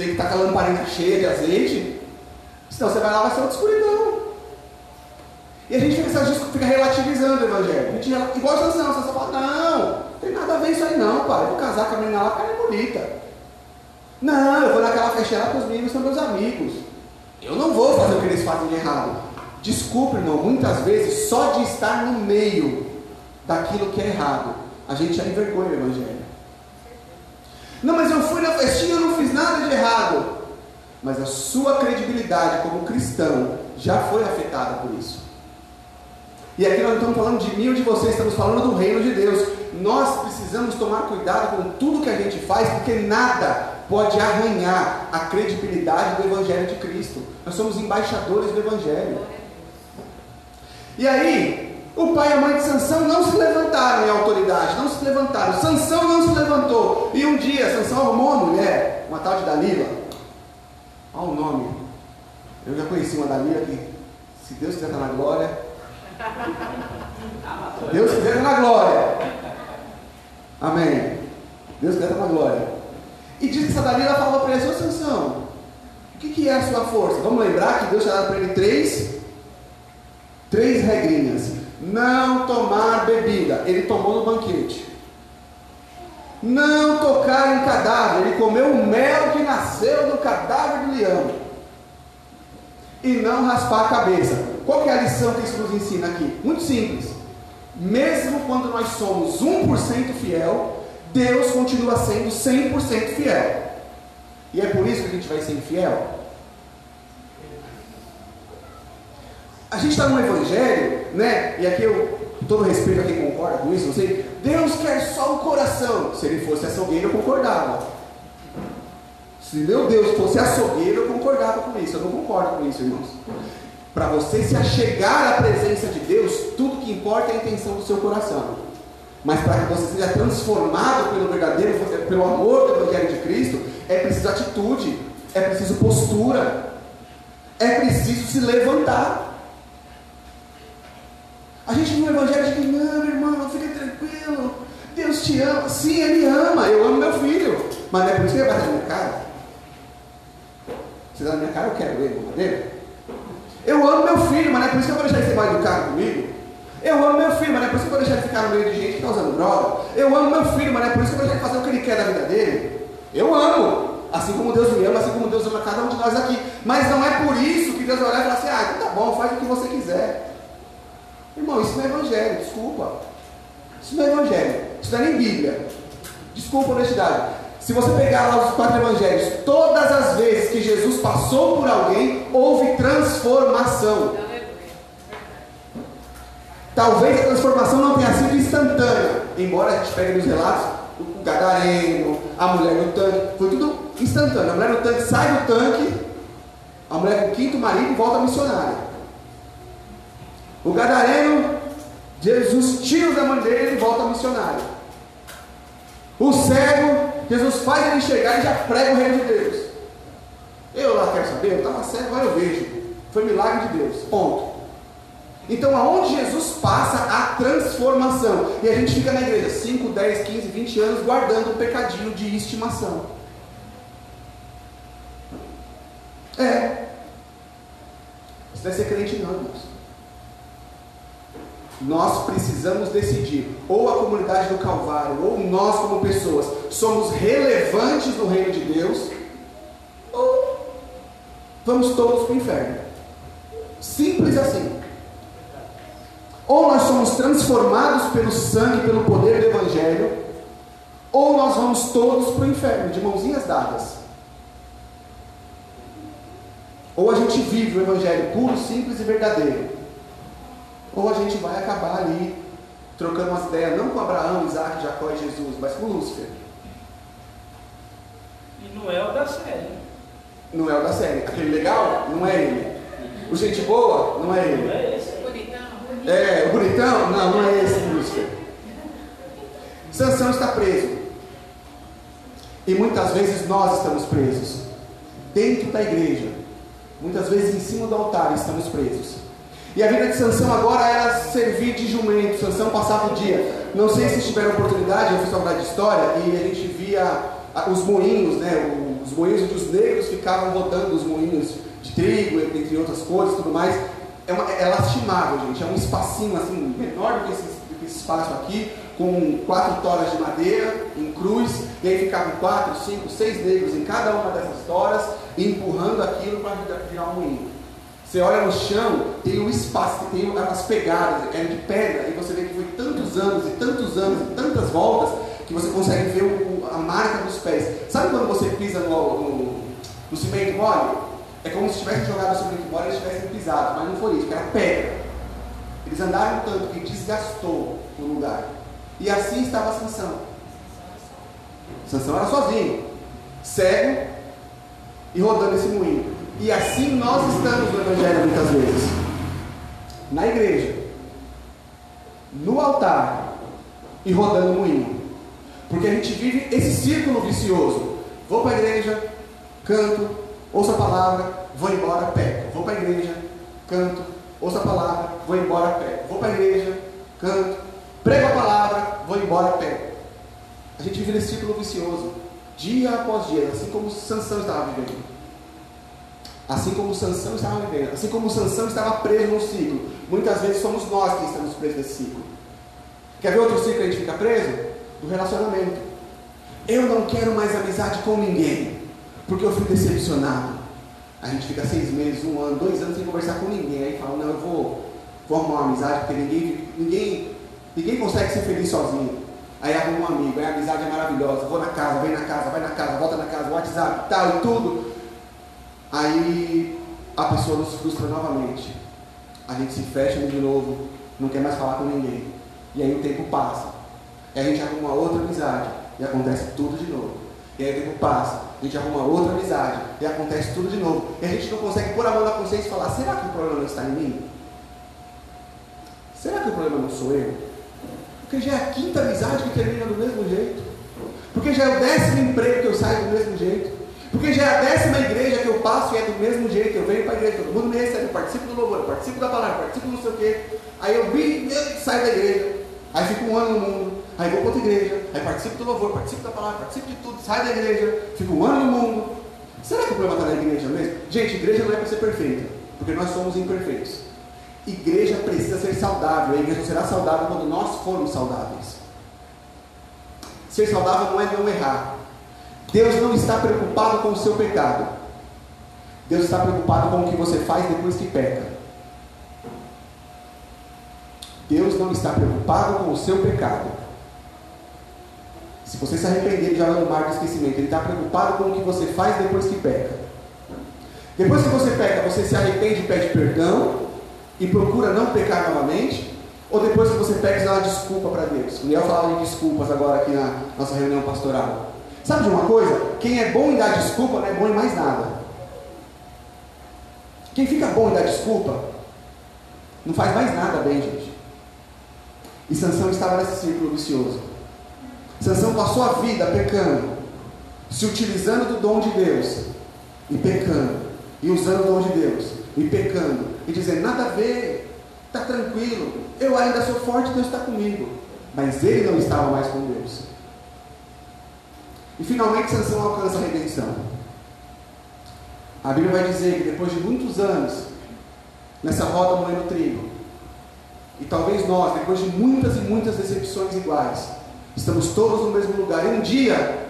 Tem que estar tá com a lamparina cheia de azeite. Senão você vai lá, vai ser outra escuridão. E a gente fica, fica relativizando o evangelho. A gente, igual a Sansão, você só fala, não, tem nada a ver isso aí não, pai. Eu vou casar com a menina lá porque ela é bonita. Não, eu vou naquela festa lá com os meninos, são meus amigos. Eu não vou fazer o que eles fazem de errado. Desculpe, irmão, muitas vezes só de estar no meio daquilo que é errado, a gente já envergonha o evangelho. Não, mas eu fui na festinha e eu não fiz nada de errado mas a sua credibilidade como cristão já foi afetada por isso. E aqui nós não estamos falando de mim ou de você, estamos falando do reino de Deus. Nós precisamos tomar cuidado com tudo que a gente faz, porque nada pode arranhar a credibilidade do Evangelho de Cristo. Nós somos embaixadores do Evangelho. E aí, o pai e a mãe de Sansão não se levantaram em autoridade, não se levantaram. Sansão não se levantou. E um dia, Sansão arrumou uma mulher, uma tal de Dalila, Olha o nome. Eu já conheci uma Dalila que, se Deus quiser estar na glória. Deus quiser estar na glória. Amém. Deus quiser estar na glória. E diz que essa Dalila falou para ele, ô Sansão, o que, que é a sua força? Vamos lembrar que Deus tinha dado para ele três, três regrinhas. Não tomar bebida. Ele tomou no banquete. Não tocar em cadáver. Ele comeu o mel que nasceu do cadáver do leão. E não raspar a cabeça. Qual é a lição que isso nos ensina aqui? Muito simples. Mesmo quando nós somos 1% fiel, Deus continua sendo 100% fiel. E é por isso que a gente vai ser infiel? A gente está no Evangelho, né? E aqui eu, todo respeito a quem concorda com isso, não sei. Deus quer só o coração. Se ele fosse açougueiro, eu concordava. Se meu Deus fosse açougueiro, eu concordava com isso. Eu não concordo com isso, irmãos. Para você se achegar à presença de Deus, tudo que importa é a intenção do seu coração. Mas para que você seja transformado pelo verdadeiro, pelo amor do Evangelho de Cristo, é preciso atitude, é preciso postura, é preciso se levantar. A gente viu o Evangelho que, não, irmão, fica tranquilo, Deus te ama. Sim, Ele ama, eu amo meu filho. Mas não é por isso que ele vai bater na minha cara. Se dá na minha cara, eu quero ele, madeira. Eu amo meu filho, mas não é por isso que eu vou deixar ele ser mal educado comigo. Eu amo meu filho, mas não é por isso que eu vou deixar ele ficar no meio de gente que está usando droga. Eu amo meu filho, mas não é por isso que eu vou deixar ele fazer o que ele quer da vida dele. Eu amo. Assim como Deus me ama, assim como Deus ama cada um de nós aqui. Mas não é por isso que Deus vai olhar e falar assim, ah, então tá bom, faz o que você quiser. Irmão, isso não é evangelho, desculpa. Isso não é evangelho. Isso não é nem Bíblia. Desculpa a honestidade. Se você pegar lá os quatro evangelhos, todas as vezes que Jesus passou por alguém, houve transformação. Talvez a transformação não tenha sido instantânea, embora a gente pegue nos relatos, o gadareno, a mulher no tanque, foi tudo instantâneo. A mulher no tanque sai do tanque, a mulher com o quinto marido volta missionária. O gadareno, Jesus tira da dele e volta missionário. O cego, Jesus faz ele chegar e já prega o reino de Deus. Eu lá quero saber, eu estava cego, agora eu vejo. Foi milagre de Deus. Ponto. Então, aonde Jesus passa a transformação. E a gente fica na igreja 5, 10, 15, 20 anos guardando o pecadinho de estimação. É. Você vai ser crente não, irmãos. Nós precisamos decidir, ou a comunidade do Calvário, ou nós como pessoas, somos relevantes no reino de Deus, ou vamos todos para o inferno. Simples assim. Ou nós somos transformados pelo sangue, pelo poder do Evangelho, ou nós vamos todos para o inferno, de mãozinhas dadas. Ou a gente vive o Evangelho puro, simples e verdadeiro ou a gente vai acabar ali trocando umas ideias, não com Abraão, Isaac, Jacó e Jesus, mas com Lúcifer. E não é o da série. Não é o da série. Aquele legal? Não é ele. O gente boa? Não é Não ele. é esse. É, o bonitão? Não, não é esse Lúcifer. Sansão está preso. E muitas vezes nós estamos presos. Dentro da igreja. Muitas vezes em cima do altar estamos presos. E a vida de Sansão agora era servir de jumento. Sansão passava o dia. Não sei se tiveram oportunidade, eu fiz faculdade de história e a gente via os moinhos, né? Os moinhos onde os negros ficavam rodando os moinhos de trigo, entre outras coisas, tudo mais. É, uma, é lastimável, gente. É um espacinho assim menor do que esse, do que esse espaço aqui, com quatro toras de madeira em cruz, e aí ficavam quatro, cinco, seis negros em cada uma dessas toras, empurrando aquilo para virar um moinho. Você olha no chão, tem um espaço, tem umas pegadas, é de pedra, e você vê que foi tantos anos e tantos anos e tantas voltas que você consegue ver o- a marca dos pés. Sabe quando você pisa no, no, no cimento mole? É como se tivesse jogado o cimento mole e eles tivessem pisado, mas não foi isso, era pedra. Eles andaram tanto que desgastou o lugar. E assim estava Sansão. Sansão era sozinho, cego e rodando esse moinho. E assim nós estamos no Evangelho muitas vezes. Na igreja, no altar e rodando moinho. Porque a gente vive esse círculo vicioso. Vou para a igreja, canto, ouço a palavra, vou embora, peco. Vou para a igreja, canto, ouço a palavra, vou embora, peco. Vou para a igreja, canto, prego a palavra, vou embora, peco. A gente vive nesse círculo vicioso, dia após dia, assim como Sansão estava vivendo. Assim como Sansão estava vivendo, assim como Sansão estava preso no ciclo. Muitas vezes somos nós que estamos presos nesse ciclo. Quer ver outro ciclo que a gente fica preso? Do relacionamento. Eu não quero mais amizade com ninguém, porque eu fui decepcionado. A gente fica seis meses, um ano, dois anos sem conversar com ninguém. Aí fala, não, eu vou, vou arrumar uma amizade, porque ninguém, ninguém, ninguém consegue ser feliz sozinho. Aí arruma um amigo, aí a amizade é maravilhosa. Vou na casa, vem na casa, vai na casa, volta na casa, WhatsApp, tal e tudo. Aí a pessoa nos frustra novamente. A gente se fecha de novo, não quer mais falar com ninguém. E aí o tempo passa. E a gente arruma outra amizade e acontece tudo de novo. E aí o tempo passa, a gente arruma outra amizade e acontece tudo de novo. E a gente não consegue pôr a mão na consciência e falar: será que o problema não está em mim? Será que o problema não sou eu? Porque já é a quinta amizade que termina do mesmo jeito. Porque já é o décimo emprego que eu saio do mesmo jeito. Porque já é a décima igreja que eu passo e é do mesmo jeito. Eu venho para a igreja, todo mundo me recebe, eu participo do louvor, eu participo da palavra, eu participo não sei o quê. Aí eu vim e saio da igreja. Aí fico um ano no mundo. Aí vou para outra igreja. Aí participo do louvor, participo da palavra, participo de tudo, saio da igreja, fico um ano no mundo. Será que o problema está na igreja mesmo? Gente, igreja não é para ser perfeita, porque nós somos imperfeitos. Igreja precisa ser saudável. A igreja será saudável quando nós formos saudáveis. Ser saudável não é não errar. Deus não está preocupado com o seu pecado. Deus está preocupado com o que você faz depois que peca. Deus não está preocupado com o seu pecado. Se você se arrepender, ele já vai no mar do esquecimento. Ele está preocupado com o que você faz depois que peca. Depois que você peca, você se arrepende e pede perdão e procura não pecar novamente? Ou depois que você peca, você dá uma desculpa para Deus? Miguel falava de desculpas agora aqui na nossa reunião pastoral. Sabe de uma coisa? Quem é bom em dar desculpa não é bom em mais nada. Quem fica bom em dar desculpa não faz mais nada bem, gente. E Sansão estava nesse círculo vicioso. Sansão passou a vida pecando, se utilizando do dom de Deus e pecando, e usando o dom de Deus e pecando, e dizendo: nada a ver, está tranquilo, eu ainda sou forte, Deus está comigo. Mas ele não estava mais com Deus. E finalmente Sansão alcança a redenção. A Bíblia vai dizer que depois de muitos anos nessa roda moendo trigo, e talvez nós, depois de muitas e muitas decepções iguais, estamos todos no mesmo lugar. E um dia,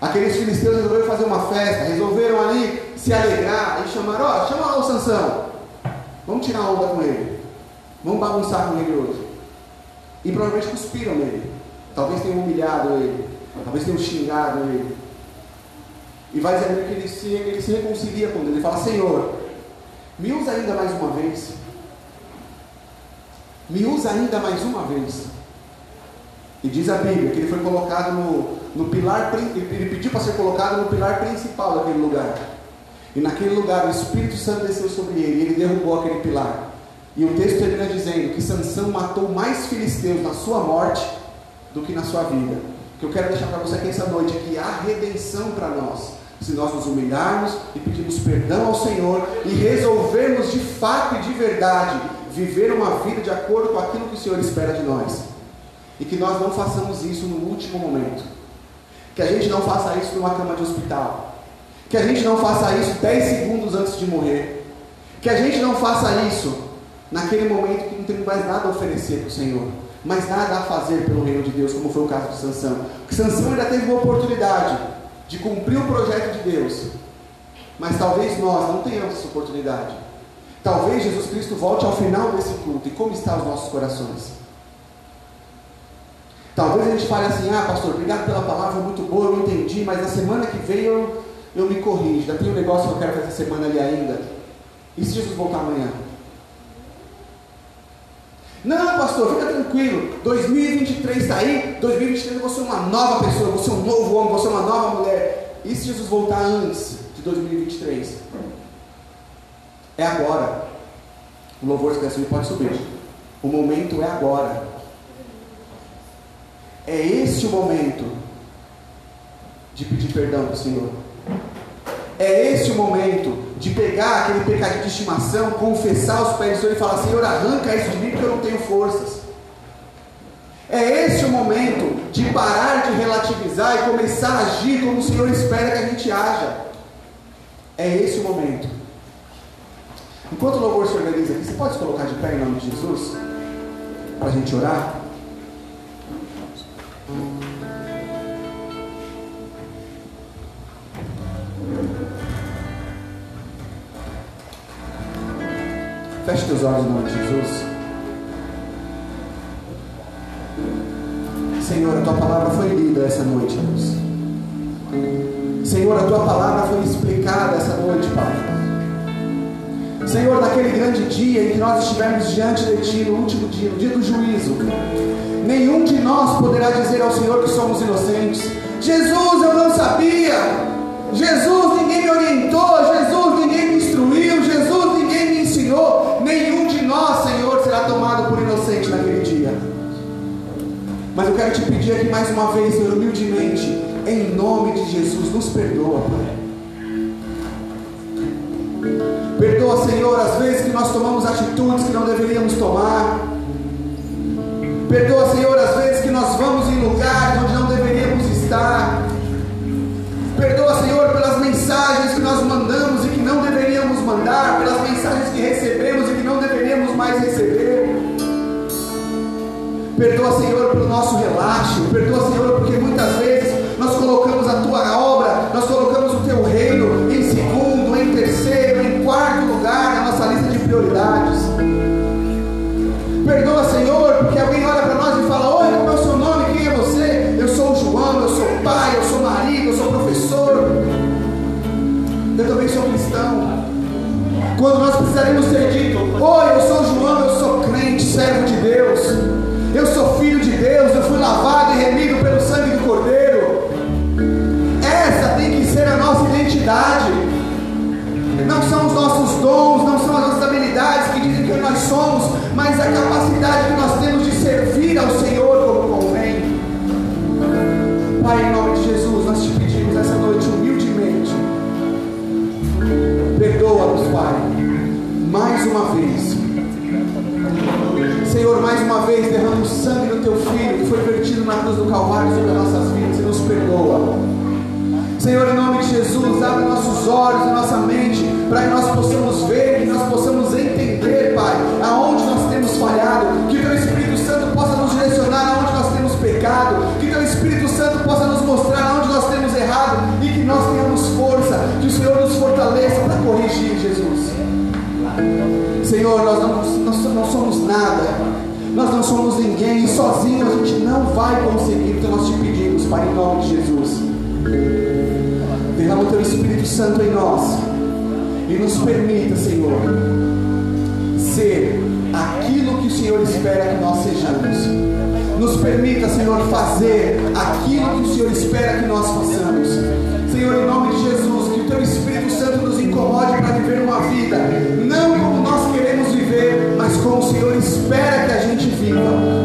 aqueles filisteus resolveram fazer uma festa, resolveram ali se alegrar e chamaram: Ó, chama lá o Sansão, vamos tirar onda com ele, vamos bagunçar com ele hoje. E provavelmente cuspiram nele, talvez tenham humilhado ele, talvez tenham xingado ele. E vai dizer que ele se, ele se reconcilia com Deus. Ele fala: Senhor, me usa ainda mais uma vez. me usa ainda mais uma vez. E diz a Bíblia que ele foi colocado no, no pilar, ele pediu para ser colocado no pilar principal daquele lugar. E naquele lugar o Espírito Santo desceu sobre ele, e ele derrubou aquele pilar. E o texto termina dizendo que Sansão matou mais filisteus na sua morte do que na sua vida. Que eu quero deixar para você aqui essa noite que há redenção para nós. Se nós nos humilharmos e pedirmos perdão ao Senhor e resolvermos de fato e de verdade viver uma vida de acordo com aquilo que o Senhor espera de nós. E que nós não façamos isso no último momento. Que a gente não faça isso numa cama de hospital. Que a gente não faça isso 10 segundos antes de morrer. Que a gente não faça isso naquele momento que não tem mais nada a oferecer para o Senhor. Mas nada a fazer pelo reino de Deus, como foi o caso de Sansão. Porque Sansão ainda teve uma oportunidade de cumprir o projeto de Deus. Mas talvez nós não tenhamos essa oportunidade. Talvez Jesus Cristo volte ao final desse culto. E como estão os nossos corações? Talvez a gente fale assim, ah pastor, obrigado pela palavra, muito boa, eu entendi, mas na semana que vem eu, eu me corrijo, já tem um negócio que eu quero fazer semana ali ainda. E se Jesus voltar amanhã? Não, pastor, fica tranquilo. 2023 está aí, 2023 eu vou ser uma nova pessoa, vou ser um novo homem, vou ser uma nova mulher. E se Jesus voltar antes de 2023? É agora. O louvor se subir, pode subir. O momento é agora. É esse o momento de pedir perdão para o Senhor. É esse o momento de pegar aquele pecadinho de estimação, confessar os pés do Senhor e falar: Senhor, arranca isso de mim porque eu não tenho forças. É esse o momento de parar de relativizar e começar a agir como o Senhor espera que a gente haja. É esse o momento. Enquanto o louvor se organiza aqui, você pode se colocar de pé em nome de Jesus? Para a gente orar? Teus olhos em nome de Jesus. Senhor, a tua palavra foi lida essa noite, Deus. Senhor, a tua palavra foi explicada essa noite, Pai. Senhor, naquele grande dia em que nós estivermos diante de Ti, no último dia, no dia do juízo, nenhum de nós poderá dizer ao Senhor que somos inocentes. Jesus, eu não sabia. Jesus, ninguém me orientou. Uma vez, Senhor, humildemente, em nome de Jesus, nos perdoa, Pai. Perdoa, Senhor, as vezes que nós tomamos atitudes que não deveríamos tomar. Perdoa, Senhor, as vezes que nós vamos em lugares onde não deveríamos estar. Perdoa, Senhor, pelas mensagens que nós mandamos e que não deveríamos mandar, pelas mensagens que recebemos e que não deveríamos mais receber. Perdoa, Senhor, nosso relaxo. Perdoa, Senhor, porque muitas vezes nós colocamos a tua obra, nós colocamos o teu reino em segundo, em terceiro, em quarto lugar na nossa lista de prioridades. Perdoa, Senhor, porque alguém olha para nós e fala: Oi, como é o seu nome? Quem é você? Eu sou o João, eu sou pai, eu sou marido, eu sou professor. Eu também sou cristão. Quando nós precisaremos ser dito: Oi, eu sou João, eu sou crente, servo de lavado e remido pelo sangue do Cordeiro. Essa tem que ser a nossa identidade. Não são os nossos dons, não são as nossas habilidades que dizem que nós somos, mas a capacidade que nós temos de servir ao Senhor como convém. Pai, em nome de Jesus, nós te pedimos essa noite humildemente. Perdoa-nos, Pai, mais uma vez. Senhor, mais uma vez derrama o sangue do teu filho que foi vertido na cruz do Calvário sobre as nossas vidas e nos perdoa. Senhor, em nome de Jesus, abre nossos olhos e nossa mente para que nós possamos ver, que nós possamos entender, Pai, aonde nós temos falhado, que o Teu Espírito Santo possa nos direcionar aonde nós temos pecado, que Teu Espírito Santo possa nos mostrar aonde nós temos errado e que nós tenhamos força, que o Senhor nos fortaleça para corrigir, Jesus. Senhor, nós não, nós não somos nada, nós não somos ninguém, e sozinho a gente não vai conseguir, então nós te pedimos, Pai, em nome de Jesus. Derrama o teu Espírito Santo em nós e nos permita, Senhor, ser aquilo que o Senhor espera que nós sejamos. Nos permita, Senhor, fazer aquilo que o Senhor espera que nós façamos. Senhor, em nome de Jesus, que o teu Espírito Santo nos incomode para viver uma vida, não como nós queremos viver, mas como o Senhor espera que a 你好。